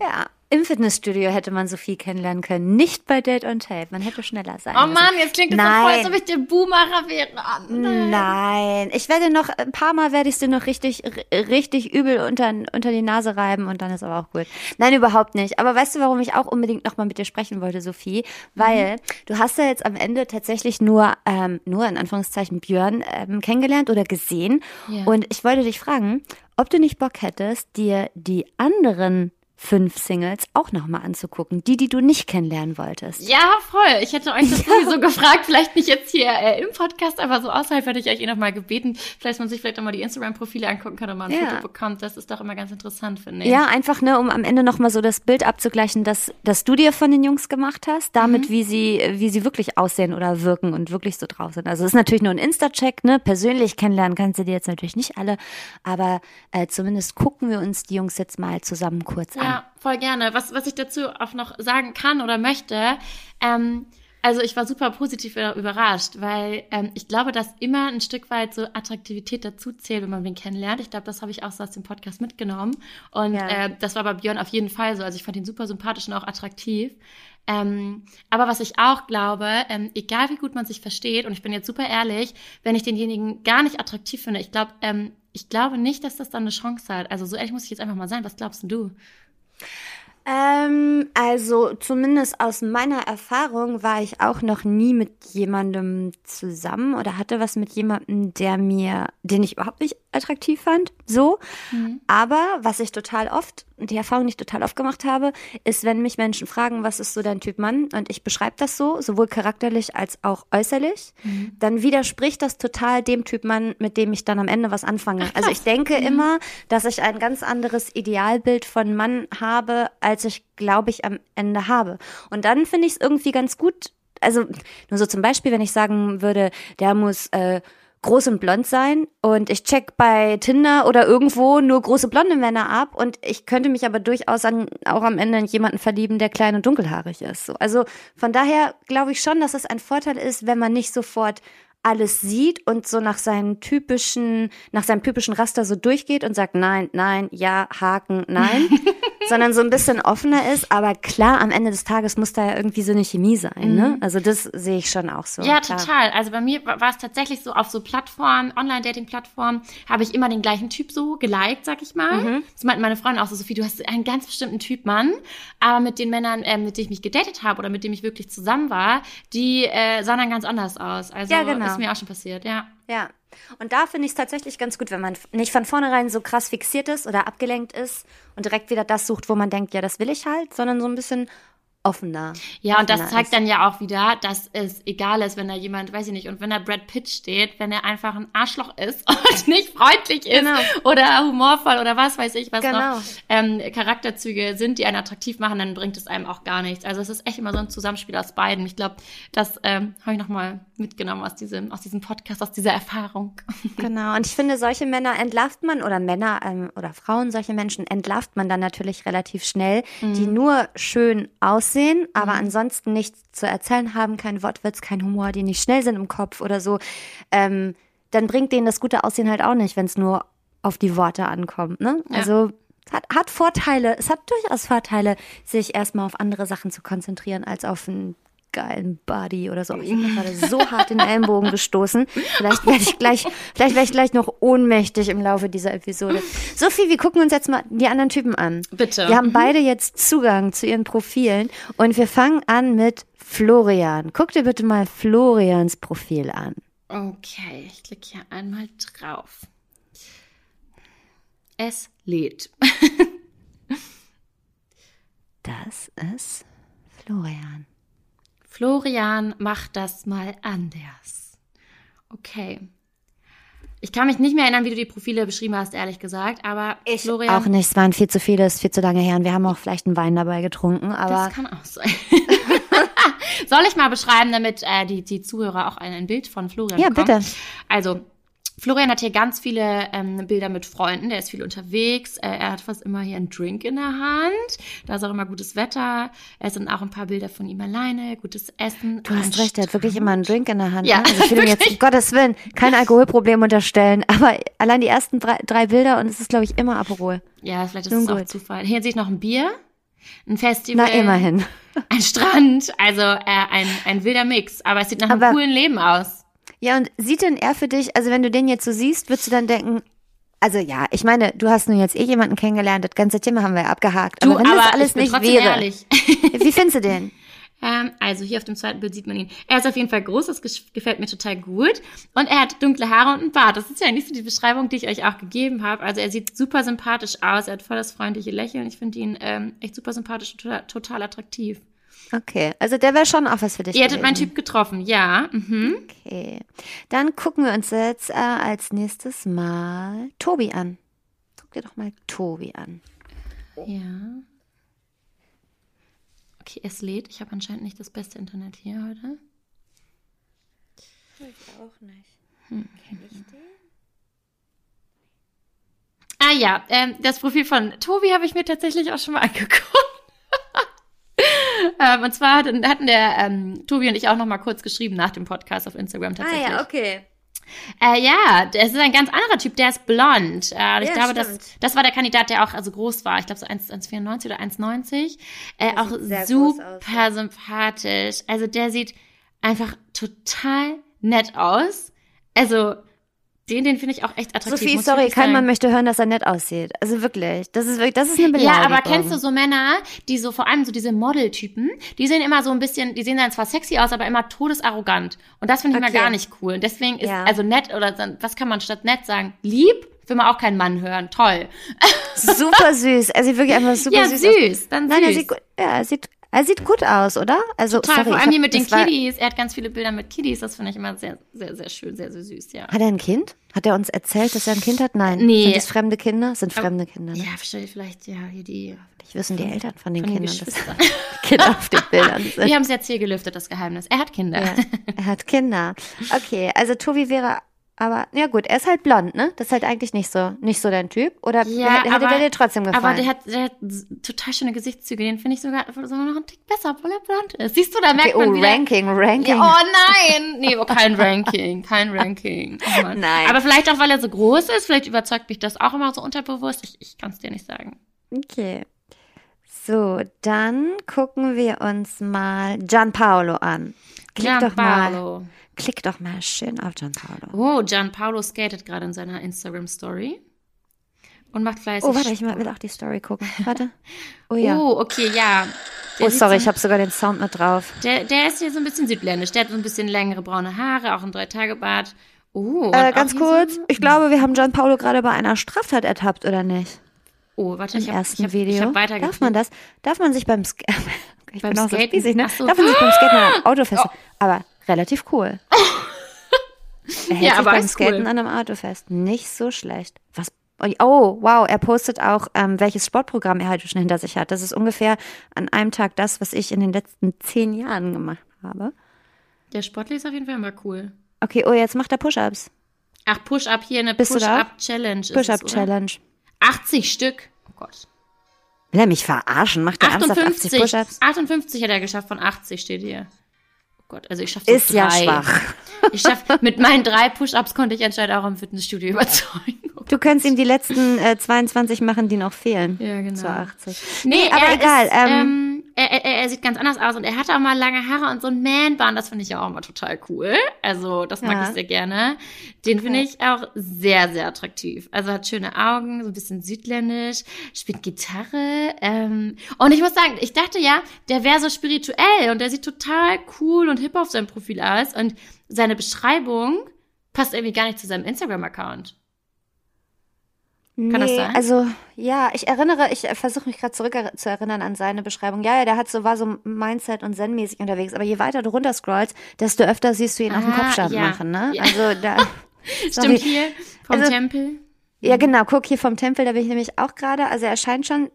Ja, im Fitnessstudio hätte man Sophie kennenlernen können. Nicht bei Date on Tape. Man hätte schneller sein Oh müssen. Mann, jetzt klingt es so voll, als ob ich der Buhmacher wäre. Oh, nein. Nein, ich werde noch, ein paar Mal werde ich es dir noch richtig, richtig übel unter, unter die Nase reiben und dann ist aber auch gut. Nein, überhaupt nicht. Aber weißt du, warum ich auch unbedingt nochmal mit dir sprechen wollte, Sophie? Weil du hast ja jetzt am Ende tatsächlich nur, ähm, nur in Anführungszeichen Björn ähm, kennengelernt oder gesehen. Ja. Und ich wollte dich fragen, ob du nicht Bock hättest, dir die anderen fünf Singles auch nochmal anzugucken. Die, die du nicht kennenlernen wolltest. Ja, voll. Ich hätte euch das sowieso gefragt. Vielleicht nicht jetzt hier äh, im Podcast, aber so außerhalb hätte ich euch eh noch mal gebeten, vielleicht man sich vielleicht auch mal die Instagram-Profile angucken kann und mal ein Ja. Foto bekommt. Das ist doch immer ganz interessant, finde ich. Ja, einfach, ne, um am Ende nochmal so das Bild abzugleichen, dass, dass du dir von den Jungs gemacht hast, damit, wie sie, wie sie wirklich aussehen oder wirken und wirklich so drauf sind. Also es ist natürlich nur ein Insta-Check, ne? Persönlich kennenlernen kannst du die jetzt natürlich nicht alle, aber äh, zumindest gucken wir uns die Jungs jetzt mal zusammen kurz an. Ja, voll gerne. Was, was ich dazu auch noch sagen kann oder möchte, ähm, Also ich war super positiv überrascht, weil ähm, ich glaube, dass immer ein Stück weit so Attraktivität dazu zählt, wenn man wen kennenlernt. Ich glaube, das habe ich auch so aus dem Podcast mitgenommen. Und Ja. äh, das war bei Björn auf jeden Fall so. Also ich fand ihn super sympathisch und auch attraktiv. Ähm, aber was ich auch glaube, ähm, egal wie gut man sich versteht, und ich bin jetzt super ehrlich, wenn ich denjenigen gar nicht attraktiv finde, ich glaube, ähm, ich glaube nicht, dass das dann eine Chance hat. Also so ehrlich muss ich jetzt einfach mal sein. Was glaubst denn du? Ähm, also zumindest aus meiner Erfahrung war ich auch noch nie mit jemandem zusammen oder hatte was mit jemandem, der mir, den ich überhaupt nicht attraktiv fand. So. Aber was ich total oft, die Erfahrung, die ich total oft gemacht habe, ist, wenn mich Menschen fragen, was ist so dein Typ Mann? Und ich beschreibe das so, sowohl charakterlich als auch äußerlich, dann widerspricht das total dem Typ Mann, mit dem ich dann am Ende was anfange. also ich denke immer, dass ich ein ganz anderes Idealbild von Mann habe, als ich, glaube ich, am Ende habe. Und dann finde ich es irgendwie ganz gut. Also nur so zum Beispiel, wenn ich sagen würde, der muss äh, groß und blond sein und ich check bei Tinder oder irgendwo nur große blonde Männer ab und ich könnte mich aber durchaus an, auch am Ende in jemanden verlieben, der klein und dunkelhaarig ist. So. Also von daher glaube ich schon, dass es ein Vorteil ist, wenn man nicht sofort alles sieht und so nach seinen typischen, nach seinem typischen Raster so durchgeht und sagt nein, nein, ja, Haken, nein, sondern so ein bisschen offener ist. Aber klar, am Ende des Tages muss da ja irgendwie so eine Chemie sein, ne? Also das sehe ich schon auch so. Ja, klar. total. Also bei mir war es tatsächlich so auf so Plattformen, Online-Dating-Plattformen, habe ich immer den gleichen Typ so geliked, sag ich mal. Mhm. Das meinten meine Freunde auch so, Sophie, du hast einen ganz bestimmten Typ Mann, aber mit den Männern, ähm, mit denen ich mich gedatet habe oder mit denen ich wirklich zusammen war, die äh, sahen dann ganz anders aus. Also Ja, genau. Ist mir auch schon passiert, ja. Ja. Und da finde ich es tatsächlich ganz gut, wenn man nicht von vornherein so krass fixiert ist oder abgelenkt ist und direkt wieder das sucht, wo man denkt, ja, das will ich halt, sondern so ein bisschen offener. Ja, und das offener zeigt ist. dann ja auch wieder, dass es egal ist, wenn da jemand, weiß ich nicht, und wenn da Brad Pitt steht, wenn er einfach ein Arschloch ist und nicht freundlich ist Genau. oder humorvoll oder was weiß ich, was Genau. noch ähm, Charakterzüge sind, die einen attraktiv machen, dann bringt es einem auch gar nichts. Also es ist echt immer so ein Zusammenspiel aus beiden. Ich glaube, das ähm, habe ich nochmal mitgenommen aus diesem, aus diesem Podcast, aus dieser Erfahrung. Genau. Und ich finde, solche Männer entlarvt man oder Männer ähm, oder Frauen, solche Menschen entlarvt man dann natürlich relativ schnell, die nur schön aussehen, aber ansonsten nichts zu erzählen haben, kein Wortwitz, kein Humor, die nicht schnell sind im Kopf oder so. Ähm, dann bringt denen das gute Aussehen halt auch nicht, wenn es nur auf die Worte ankommt. Ne? Ja. Also es hat, hat Vorteile, es hat durchaus Vorteile, sich erstmal auf andere Sachen zu konzentrieren, als auf einen geilen Body oder so. Ich habe mir gerade so hart den Ellenbogen gestoßen. Vielleicht werde ich gleich, vielleicht werde ich gleich noch ohnmächtig im Laufe dieser Episode. Sophie, wir gucken uns jetzt mal die anderen Typen an. Bitte. Wir haben beide jetzt Zugang zu ihren Profilen und wir fangen an mit Florian. Guck dir bitte mal Florians Profil an. Okay, ich klicke hier einmal drauf. Es lädt. Das ist Florian. Florian macht das mal anders. Okay. Ich kann mich nicht mehr erinnern, wie du die Profile beschrieben hast, ehrlich gesagt, aber Florian, Auch nicht, es waren viel zu viele, es ist viel zu lange her und wir haben auch vielleicht einen Wein dabei getrunken, aber das kann auch sein. Soll ich mal beschreiben, damit äh, die, die Zuhörer auch ein, ein Bild von Florian Ja, bekommen? bitte. Also, Florian hat hier ganz viele ähm, Bilder mit Freunden, der ist viel unterwegs, äh, er hat fast immer hier einen Drink in der Hand, da ist auch immer gutes Wetter, es sind auch ein paar Bilder von ihm alleine, gutes Essen. Du hast recht, er hat wirklich immer einen Drink in der Hand. Ja, ne? also ich will ihm jetzt, um Gottes Willen, kein Alkoholproblem unterstellen, aber allein die ersten drei, drei Bilder und es ist, glaube ich, immer Aperol. Ja, vielleicht ist Nun es auch gut. Zufall. Hier sehe ich noch ein Bier, ein Festival. Na, immerhin. Ein Strand, also äh, ein, ein wilder Mix, aber es sieht nach einem Aber- coolen Leben aus. Ja, und sieht denn er für dich, also wenn du den jetzt so siehst, würdest du dann denken, also ja, ich meine, du hast nun jetzt eh jemanden kennengelernt, das ganze Thema haben wir ja abgehakt. Du, aber wenn das alles ich bin nicht wäre, ehrlich. wie findest du den? Ähm, also hier auf dem zweiten Bild sieht man ihn. Er ist auf jeden Fall groß, das gefällt mir total gut. Und er hat dunkle Haare und einen Bart. Das ist ja nicht so die Beschreibung, die ich euch auch gegeben habe. Also er sieht super sympathisch aus. Er hat voll das freundliche Lächeln. Ich finde ihn ähm, echt super sympathisch und total, total attraktiv. Okay, also der wäre schon auch was für dich. Ihr hättet meinen. Typ getroffen, ja. Mhm. Okay, dann gucken wir uns jetzt äh, als nächstes mal Tobi an. Guck dir doch mal Tobi an. Ja. Okay, es lädt. Ich habe anscheinend nicht das beste Internet hier heute. auch nicht. Ah ja, ähm, das Profil von Tobi habe ich mir tatsächlich auch schon mal angeguckt. Ähm, und zwar hatten, hatten der ähm, Tobi und ich auch noch mal kurz geschrieben nach dem Podcast auf Instagram tatsächlich. Ah ja, okay. Äh, ja, das ist ein ganz anderer Typ, der ist blond. Äh, ich Ja, glaube, das, stimmt. das war der Kandidat, der auch also groß war. Ich glaube so 1 1,94 oder 1,90. Äh, auch super sympathisch. Also der sieht einfach total nett aus. Also den, den finde ich auch echt attraktiv. Sophie, sorry, kein sagen. Mann möchte hören, dass er nett aussieht. Also wirklich, das ist wirklich, das ist eine Beleidigung. Ja, aber kennst du so Männer, die so vor allem so diese Modeltypen, die sehen immer so ein bisschen, die sehen dann zwar sexy aus, aber immer todesarrogant. Und das finde ich Okay. mal gar nicht cool. Und deswegen ist Ja. also nett oder was kann man statt nett sagen? Lieb will man auch keinen Mann hören. Toll. Super süß. Er sieht wirklich einfach super ja, süß, süß. aus. Dann Nein, süß. er sieht gut, ja, er sieht, er sieht gut aus, oder? Also, Total, sorry, vor allem hier mit den Kiddies. Er hat ganz viele Bilder mit Kiddies. Das finde ich immer sehr, sehr, sehr schön, sehr, sehr süß, ja. Hat er ein Kind? Hat er uns erzählt, dass er ein Kind hat? Nein. Nee. Sind das fremde Kinder? Sind fremde Kinder, ne? Ja, verstehe vielleicht, ja, hier die, Ich wissen die Eltern von den von den Kindern, dass. Kinder auf den Bildern sind. Wir haben es jetzt hier gelüftet, das Geheimnis. Er hat Kinder. Ja, er hat Kinder. Okay, also Tobi wäre aber, ja gut, er ist halt blond, ne? Das ist halt eigentlich nicht so, nicht so dein Typ. Oder Ja, hätte aber- der dir trotzdem gefallen? Aber der hat, der hat total schöne Gesichtszüge. Den finde ich sogar, sogar noch einen Tick besser, obwohl er blond ist. Siehst du, da merkt okay, oh, man wieder. Ranking, Ranking. Ja, oh nein! Nee, aber kein Ranking, kein Ranking. Oh. Nein. Aber vielleicht auch, weil er so groß ist, vielleicht überzeugt mich das auch immer so unterbewusst. Ich, ich kann es dir nicht sagen. Okay. So, dann gucken wir uns mal Gianpaolo an. Klick doch mal, Gianpaolo. Klick doch mal schön auf Gianpaolo. Oh, Gianpaolo skatet gerade in seiner Instagram-Story. Und macht fleißig. Oh, warte, ich will auch die Story gucken. Warte. Oh ja. Oh, Oh, okay, ja. Der sieht sorry, so, ich habe sogar den Sound mit drauf. der, der ist hier so ein bisschen südländisch. Der hat so ein bisschen längere braune Haare, auch ein Drei-Tage-Bart. Oh, Äh, ganz kurz, So, ich glaube, wir haben Gianpaolo gerade bei einer Straftat ertappt, oder nicht? oh, warte, Im ich hab, ersten hab, Video. Ich hab Darf man das? Darf man sich beim, Sk ich Beim bin auch so Skaten? spießig, ne? So. Darf man sich beim Skaten an einem Auto fest? Aber relativ cool. Er hält Ja, sich aber beim Skaten cool. an einem Auto fest. Nicht so schlecht. Was? Oh, wow, er postet auch, ähm, welches Sportprogramm er heute schon hinter sich hat. Das ist ungefähr an einem Tag das, was ich in den letzten zehn Jahren gemacht habe. Der Sportler ist auf jeden Fall immer cool. Okay, oh, jetzt macht er Push-Ups. Ach, Push-Up hier, eine? Push-Up-Challenge. Push-Up-Challenge. 80 Stück. Oh Gott. Will er mich verarschen? Macht er ernsthaft 80 58. Push-Ups? 58 hat er geschafft von 80 steht hier. Gott, also ich schaffe so Ist ja schwach. Ich schaff, mit meinen drei Push-Ups konnte ich anscheinend auch im Fitnessstudio überzeugen. Oh Du könntest ihm die letzten äh, 22 machen, die noch fehlen. Ja, genau. Zu 80. Nee, aber er egal. Ist, ähm, ähm, er, er, er sieht ganz anders aus und er hatte auch mal lange Haare und so ein Man-Bun, das finde ich ja auch immer total cool. Also, das mag Ja. ich sehr gerne. Den finde ich auch sehr, sehr attraktiv. Also hat schöne Augen, so ein bisschen südländisch, spielt Gitarre. Ähm, und ich muss sagen, ich dachte ja, der wäre so spirituell und der sieht total cool und hip auf seinem Profil aus und seine Beschreibung passt irgendwie gar nicht zu seinem Instagram-Account. Nee, das sein? Also, ja, ich erinnere, ich äh, versuche mich gerade zurück zu erinnern an seine Beschreibung. Ja, ja, der hat so, war so Mindset und Zen-mäßig unterwegs. Aber je weiter du runter scrollst, desto öfter siehst du ihn auf dem Ah, Kopfstand ja. machen, ne? Ja. Also, da. Stimmt hier vom Also- Tempel. Ja, genau, guck hier vom Tempel, da bin ich nämlich auch gerade. Also er scheint schon,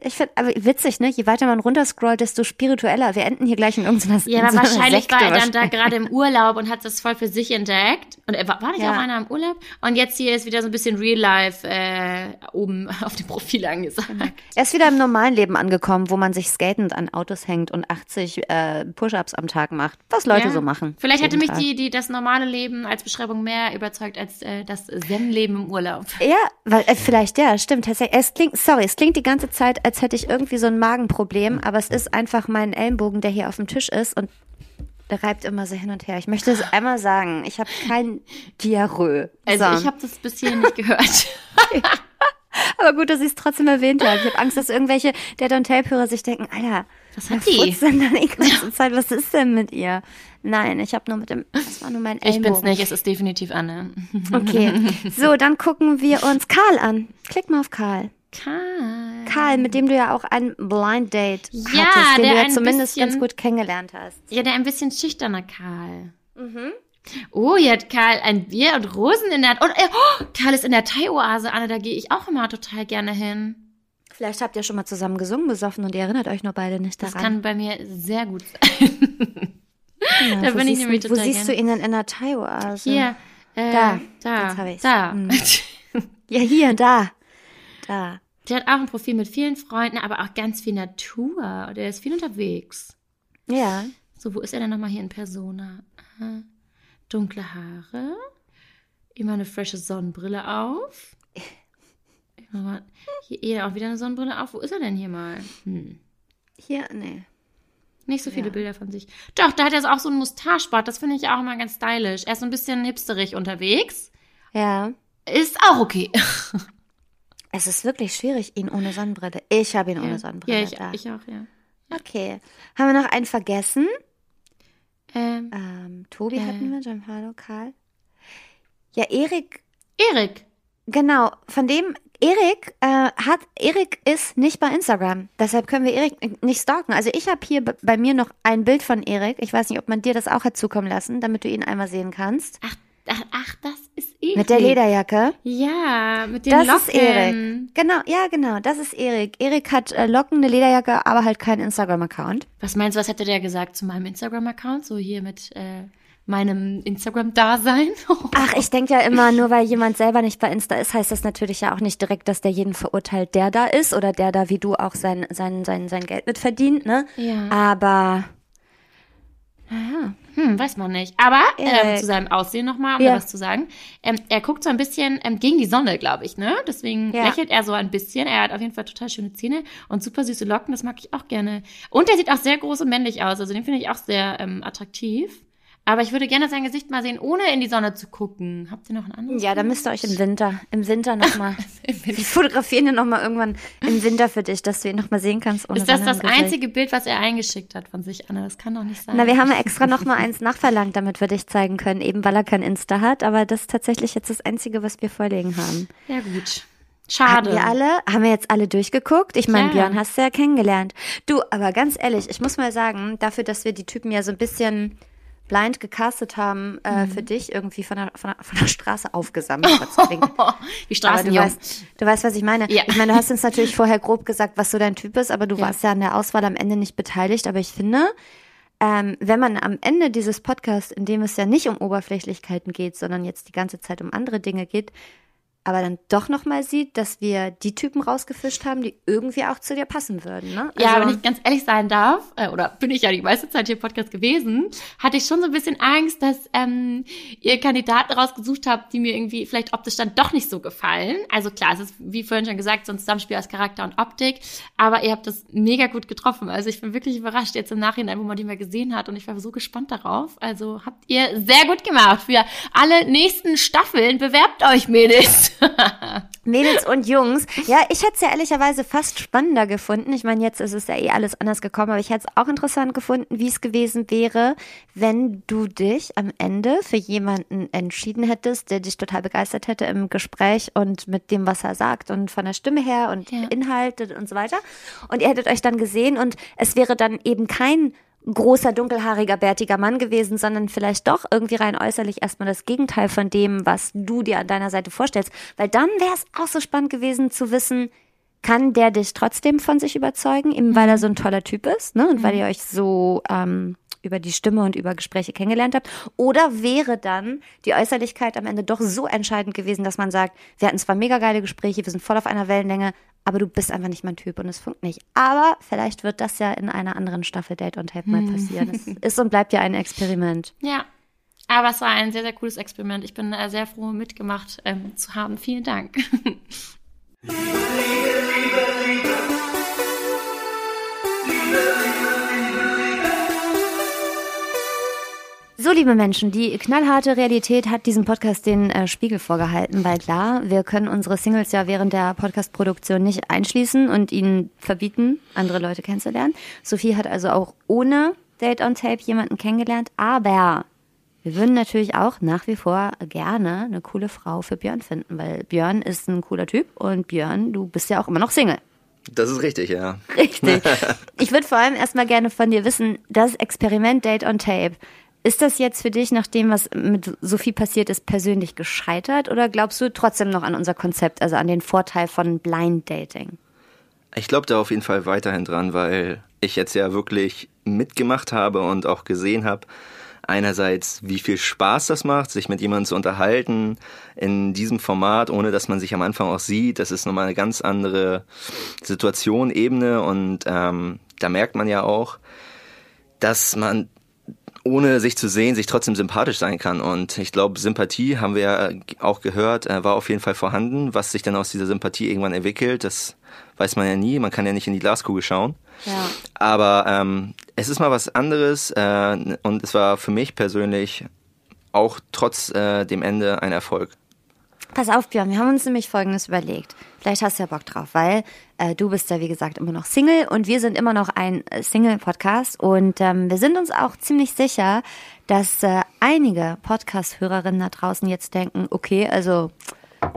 ich finde, aber witzig, ne? Je weiter man runterscrollt, desto spiritueller. Wir enden hier gleich in irgendeiner Ja, in aber so wahrscheinlich Sekte war er dann da gerade im Urlaub und hat das voll für sich entdeckt. Und er war, war nicht Ja. auch einer im Urlaub? Und jetzt hier ist wieder so ein bisschen Real Life äh, oben auf dem Profil angesagt. Er ist wieder im normalen Leben angekommen, wo man sich skatend an Autos hängt und 80 äh, Push-Ups am Tag macht. Was Leute Ja. so machen. Vielleicht hätte mich Tag. die, die das normale Leben als Beschreibung mehr überzeugt als äh, das Zen-Leben im Urlaub. Ja, weil äh, vielleicht ja, stimmt. tatsächlich. Es klingt, sorry, es klingt die ganze Zeit, als hätte ich irgendwie so ein Magenproblem, aber es ist einfach mein Ellenbogen, der hier auf dem Tisch ist und der reibt immer so hin und her. Ich möchte es einmal sagen, ich habe kein Diarrhoe. Also so. ich habe das bis hierhin nicht gehört. aber gut, dass ich es trotzdem erwähnt habe. Ich habe Angst, dass irgendwelche der Don Tape-Hörer sich denken, Alter, Was hat die? denn da die ganze Zeit? Was ist denn mit ihr? Nein, ich habe nur mit dem, das war nur mein Ich Ellenbogen. bin's nicht, es ist definitiv Anne. Okay, so, dann gucken wir uns Karl an. Klick mal auf Karl. Karl. Karl, mit dem du ja auch ein Blind Date Ja, hattest, den du ja zumindest bisschen- ganz gut kennengelernt hast. Ja, der ein bisschen schüchterner Karl. Mhm. Oh, hier hat Karl ein Bier und Rosen in der. Und oh, Karl ist in der Thai-Oase, Anne, da gehe ich auch immer total gerne hin. Vielleicht habt ihr schon mal zusammen gesungen, besoffen und ihr erinnert euch nur beide nicht Das daran. kann bei mir sehr gut sein. Ja, da bin ich nämlich du- Wo total siehst du ihn denn in der Thai-Oase? Hier, äh, Da, da, jetzt hab ich's. da. Mhm. Ja, hier, da. Da. Der hat auch ein Profil mit vielen Freunden, aber auch ganz viel Natur. Der ist viel unterwegs. Ja. So, wo ist er denn nochmal hier in Persona? Aha. Dunkle Haare. Immer eine frische Sonnenbrille auf. Immer mal- Hier, hier auch wieder eine Sonnenbrille auf. Wo ist er denn hier mal? Hm. Hier, nee. Nicht so viele Ja. Bilder von sich. Doch, da hat er auch so einen Moustache-Bart. Das finde ich auch immer ganz stylisch. Er ist so ein bisschen hipsterig unterwegs. Ja. Ist auch okay. Es ist wirklich schwierig, ihn ohne Sonnenbrille. Ich habe ihn ohne Sonnenbrille Ja, ich, da. ich auch, ja. Okay. Haben wir noch einen vergessen? Ähm, Ähm, Tobi Äh. hatten wir, Giancarlo, Karl. Ja, Erik, Erik. genau, von dem, Erik äh, hat, Erik ist nicht bei Instagram. Deshalb können wir Erik nicht stalken. Also ich habe hier bei mir noch ein Bild von Erik. Ich weiß nicht, ob man dir das auch hat zukommen lassen, damit du ihn einmal sehen kannst. Ach, ach, ach, das ist Erik. Mit der Lederjacke. Ja, mit den Das Locken. ist Erik. Genau, ja, genau, das ist Erik. Erik hat äh, Locken, eine Lederjacke, aber halt keinen Instagram-Account. Was meinst du, was hätte der gesagt zu meinem Instagram-Account? So hier mit äh, meinem Instagram-Dasein? Ach, ich denke ja immer, nur weil jemand selber nicht bei Insta ist, heißt das natürlich ja auch nicht direkt, dass der jeden verurteilt, der da ist oder der da wie du auch sein, sein, sein, sein Geld mit verdient, ne? Ja. Aber Hm, weiß man nicht. Aber ähm, Erik. zu seinem Aussehen nochmal, um Ja. da was zu sagen. Ähm, er guckt so ein bisschen ähm, gegen die Sonne, glaube ich, ne? Deswegen Ja. lächelt er so ein bisschen. Er hat auf jeden Fall total schöne Zähne und super süße Locken. Das mag ich auch gerne. Und er sieht auch sehr groß und männlich aus. Also den finde ich auch sehr ähm, attraktiv. Aber ich würde gerne sein Gesicht mal sehen, ohne in die Sonne zu gucken. Habt ihr noch ein anderes? ja, da müsst ihr euch im Winter, im Winter nochmal. Wir fotografieren ja nochmal irgendwann im Winter für dich, dass du ihn nochmal sehen kannst. Ohne Ist das Sonne das einzige Bild, was er eingeschickt hat von sich, Anna? Das kann doch nicht sein. Na, wir haben ja extra nochmal eins nachverlangt, damit wir dich zeigen können, eben weil er kein Insta hat. Aber das ist tatsächlich jetzt das Einzige, was wir vorlegen haben. Ja, gut. Schade. wir alle, haben wir jetzt alle durchgeguckt? Ich meine, Ja. Björn hast du ja kennengelernt. Du, aber ganz ehrlich, ich muss mal sagen, dafür, dass wir die Typen ja so ein bisschen blind gecastet haben äh, Mhm. für dich, irgendwie von der, von der, von der Straße aufgesammelt. Die Aber du weißt, du weißt, was ich meine. Ja. Ich meine, du hast uns natürlich vorher grob gesagt, was so dein Typ ist, aber du Ja. warst ja an der Auswahl am Ende nicht beteiligt. Aber ich finde, ähm, wenn man am Ende dieses Podcasts, in dem es ja nicht um Oberflächlichkeiten geht, sondern jetzt die ganze Zeit um andere Dinge geht, aber dann doch nochmal sieht, dass wir die Typen rausgefischt haben, die irgendwie auch zu dir passen würden. Ne? Ja, Also- wenn ich ganz ehrlich sein darf, äh, oder bin ich ja die meiste Zeit hier im Podcast gewesen, hatte ich schon so ein bisschen Angst, dass ähm, ihr Kandidaten rausgesucht habt, die mir irgendwie vielleicht optisch dann doch nicht so gefallen. Also klar, es ist wie vorhin schon gesagt, so ein Zusammenspiel aus Charakter und Optik, aber ihr habt das mega gut getroffen. Also ich bin wirklich überrascht jetzt im Nachhinein, wo man die mal gesehen hat und ich war so gespannt darauf. Also habt ihr sehr gut gemacht. Für alle nächsten Staffeln bewerbt euch, Mädels. Mädels und Jungs. Ja, ich hätte es ja ehrlicherweise fast spannender gefunden. Ich meine, jetzt ist es ja eh alles anders gekommen, aber ich hätte es auch interessant gefunden, wie es gewesen wäre, wenn du dich am Ende für jemanden entschieden hättest, der dich total begeistert hätte im Gespräch und mit dem, was er sagt und von der Stimme her und Ja. Inhalte und so weiter. Und ihr hättet euch dann gesehen und es wäre dann eben kein großer, dunkelhaariger, bärtiger Mann gewesen, sondern vielleicht doch irgendwie rein äußerlich erstmal das Gegenteil von dem, was du dir an deiner Seite vorstellst. Weil dann wäre es auch so spannend gewesen zu wissen, kann der dich trotzdem von sich überzeugen, eben weil er so ein toller Typ ist, ne? Und weil ihr euch so ähm, über die Stimme und über Gespräche kennengelernt habt? Oder wäre dann die Äußerlichkeit am Ende doch so entscheidend gewesen, dass man sagt, wir hatten zwar mega geile Gespräche, wir sind voll auf einer Wellenlänge, aber du bist einfach nicht mein Typ und es funkt nicht. Aber vielleicht wird das ja in einer anderen Staffel Date on Tape mal passieren. Es ist und bleibt ja ein Experiment. Ja, aber es war ein sehr, sehr cooles Experiment. Ich bin äh, sehr froh, mitgemacht ähm, zu haben. Vielen Dank. So, liebe Menschen, die knallharte Realität hat diesem Podcast den äh, Spiegel vorgehalten, weil klar, wir können unsere Singles ja während der Podcast-Produktion nicht einschließen und ihnen verbieten, andere Leute kennenzulernen. Sophie hat also auch ohne Date on Tape jemanden kennengelernt, aber wir würden natürlich auch nach wie vor gerne eine coole Frau für Björn finden, weil Björn ist ein cooler Typ und Björn, du bist ja auch immer noch Single. Das ist richtig, ja. Richtig. Ich würde vor allem erstmal gerne von dir wissen, das Experiment Date on Tape, ist das jetzt für dich, nach dem, was mit Sophie passiert ist, persönlich gescheitert oder glaubst du trotzdem noch an unser Konzept, also an den Vorteil von Blind Dating? Ich glaube da auf jeden Fall weiterhin dran, weil ich jetzt ja wirklich mitgemacht habe und auch gesehen habe, einerseits, wie viel Spaß das macht, sich mit jemandem zu unterhalten in diesem Format, ohne dass man sich am Anfang auch sieht. Das ist nochmal eine ganz andere Situation, Ebene und ähm, da merkt man ja auch, dass man ohne sich zu sehen, sich trotzdem sympathisch sein kann. Und ich glaube, Sympathie, haben wir ja auch gehört, äh, war auf jeden Fall vorhanden. Was sich dann aus dieser Sympathie irgendwann entwickelt, das weiß man ja nie. Man kann ja nicht in die Glaskugel schauen. Ja. Aber ähm, es ist mal was anderes äh, und es war für mich persönlich auch trotz äh, dem Ende ein Erfolg. Pass auf, Björn, wir haben uns nämlich Folgendes überlegt. Vielleicht hast du ja Bock drauf, weil äh, du bist ja, wie gesagt, immer noch Single und wir sind immer noch ein äh, Single-Podcast und ähm, wir sind uns auch ziemlich sicher, dass äh, einige Podcast-Hörerinnen da draußen jetzt denken, okay, also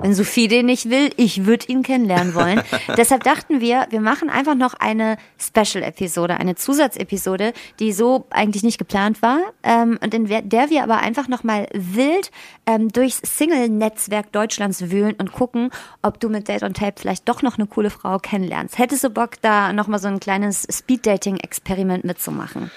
wenn Sophie den nicht will, ich würde ihn kennenlernen wollen. Deshalb dachten wir, wir machen einfach noch eine Special-Episode, eine Zusatzepisode, die so eigentlich nicht geplant war ähm, und in der wir aber einfach nochmal wild ähm, durchs Single-Netzwerk Deutschlands wühlen und gucken, ob du mit Date on Tape vielleicht doch noch eine coole Frau kennenlernst. Hättest du Bock, da nochmal so ein kleines Speed-Dating-Experiment mitzumachen?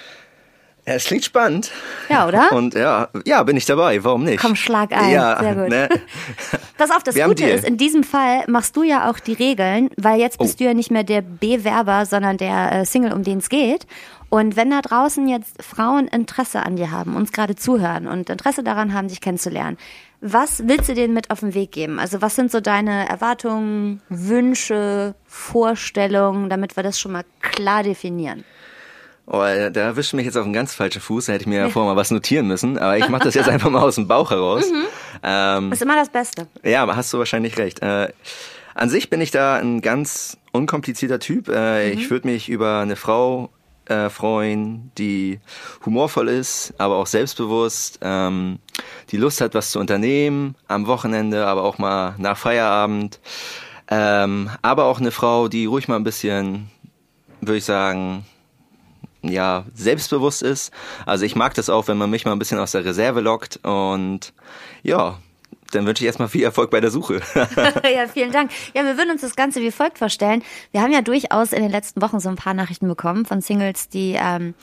Ja, es klingt spannend. Ja, oder? Und ja, ja, bin ich dabei. Warum nicht? Komm, schlag ein. Ja, Sehr gut. Ne? Pass auf, das Wir Gute ist, in diesem Fall machst du ja auch die Regeln, weil jetzt bist Oh. du ja nicht mehr der Bewerber, sondern der äh, Single, um den es geht. Und wenn da draußen jetzt Frauen Interesse an dir haben, uns gerade zuhören und Interesse daran haben, dich kennenzulernen, was willst du denen mit auf den Weg geben? Also was sind so deine Erwartungen, Wünsche, Vorstellungen, damit wir das schon mal klar definieren? Oh, äh, da erwischt mich jetzt auf einen ganz falschen Fuß. Da hätte ich mir ja vorher mal was notieren müssen. Aber ich mache das jetzt einfach mal aus dem Bauch heraus. Mhm. Ähm, Das ist immer das Beste. Ja, hast du wahrscheinlich recht. Äh, an sich bin ich da ein ganz unkomplizierter Typ. Äh, Ich würde mich über eine Frau äh, freuen, die humorvoll ist, aber auch selbstbewusst, ähm, die Lust hat, was zu unternehmen, am Wochenende, aber auch mal nach Feierabend. Ähm, aber auch eine Frau, die ruhig mal ein bisschen, würde ich sagen, ja, selbstbewusst ist. Also ich mag das auch, wenn man mich mal ein bisschen aus der Reserve lockt und ja, dann wünsche ich erstmal viel Erfolg bei der Suche. ja, vielen Dank. Ja, wir würden uns das Ganze wie folgt vorstellen. Wir haben ja durchaus in den letzten Wochen so ein paar Nachrichten bekommen von Singles, die ähm,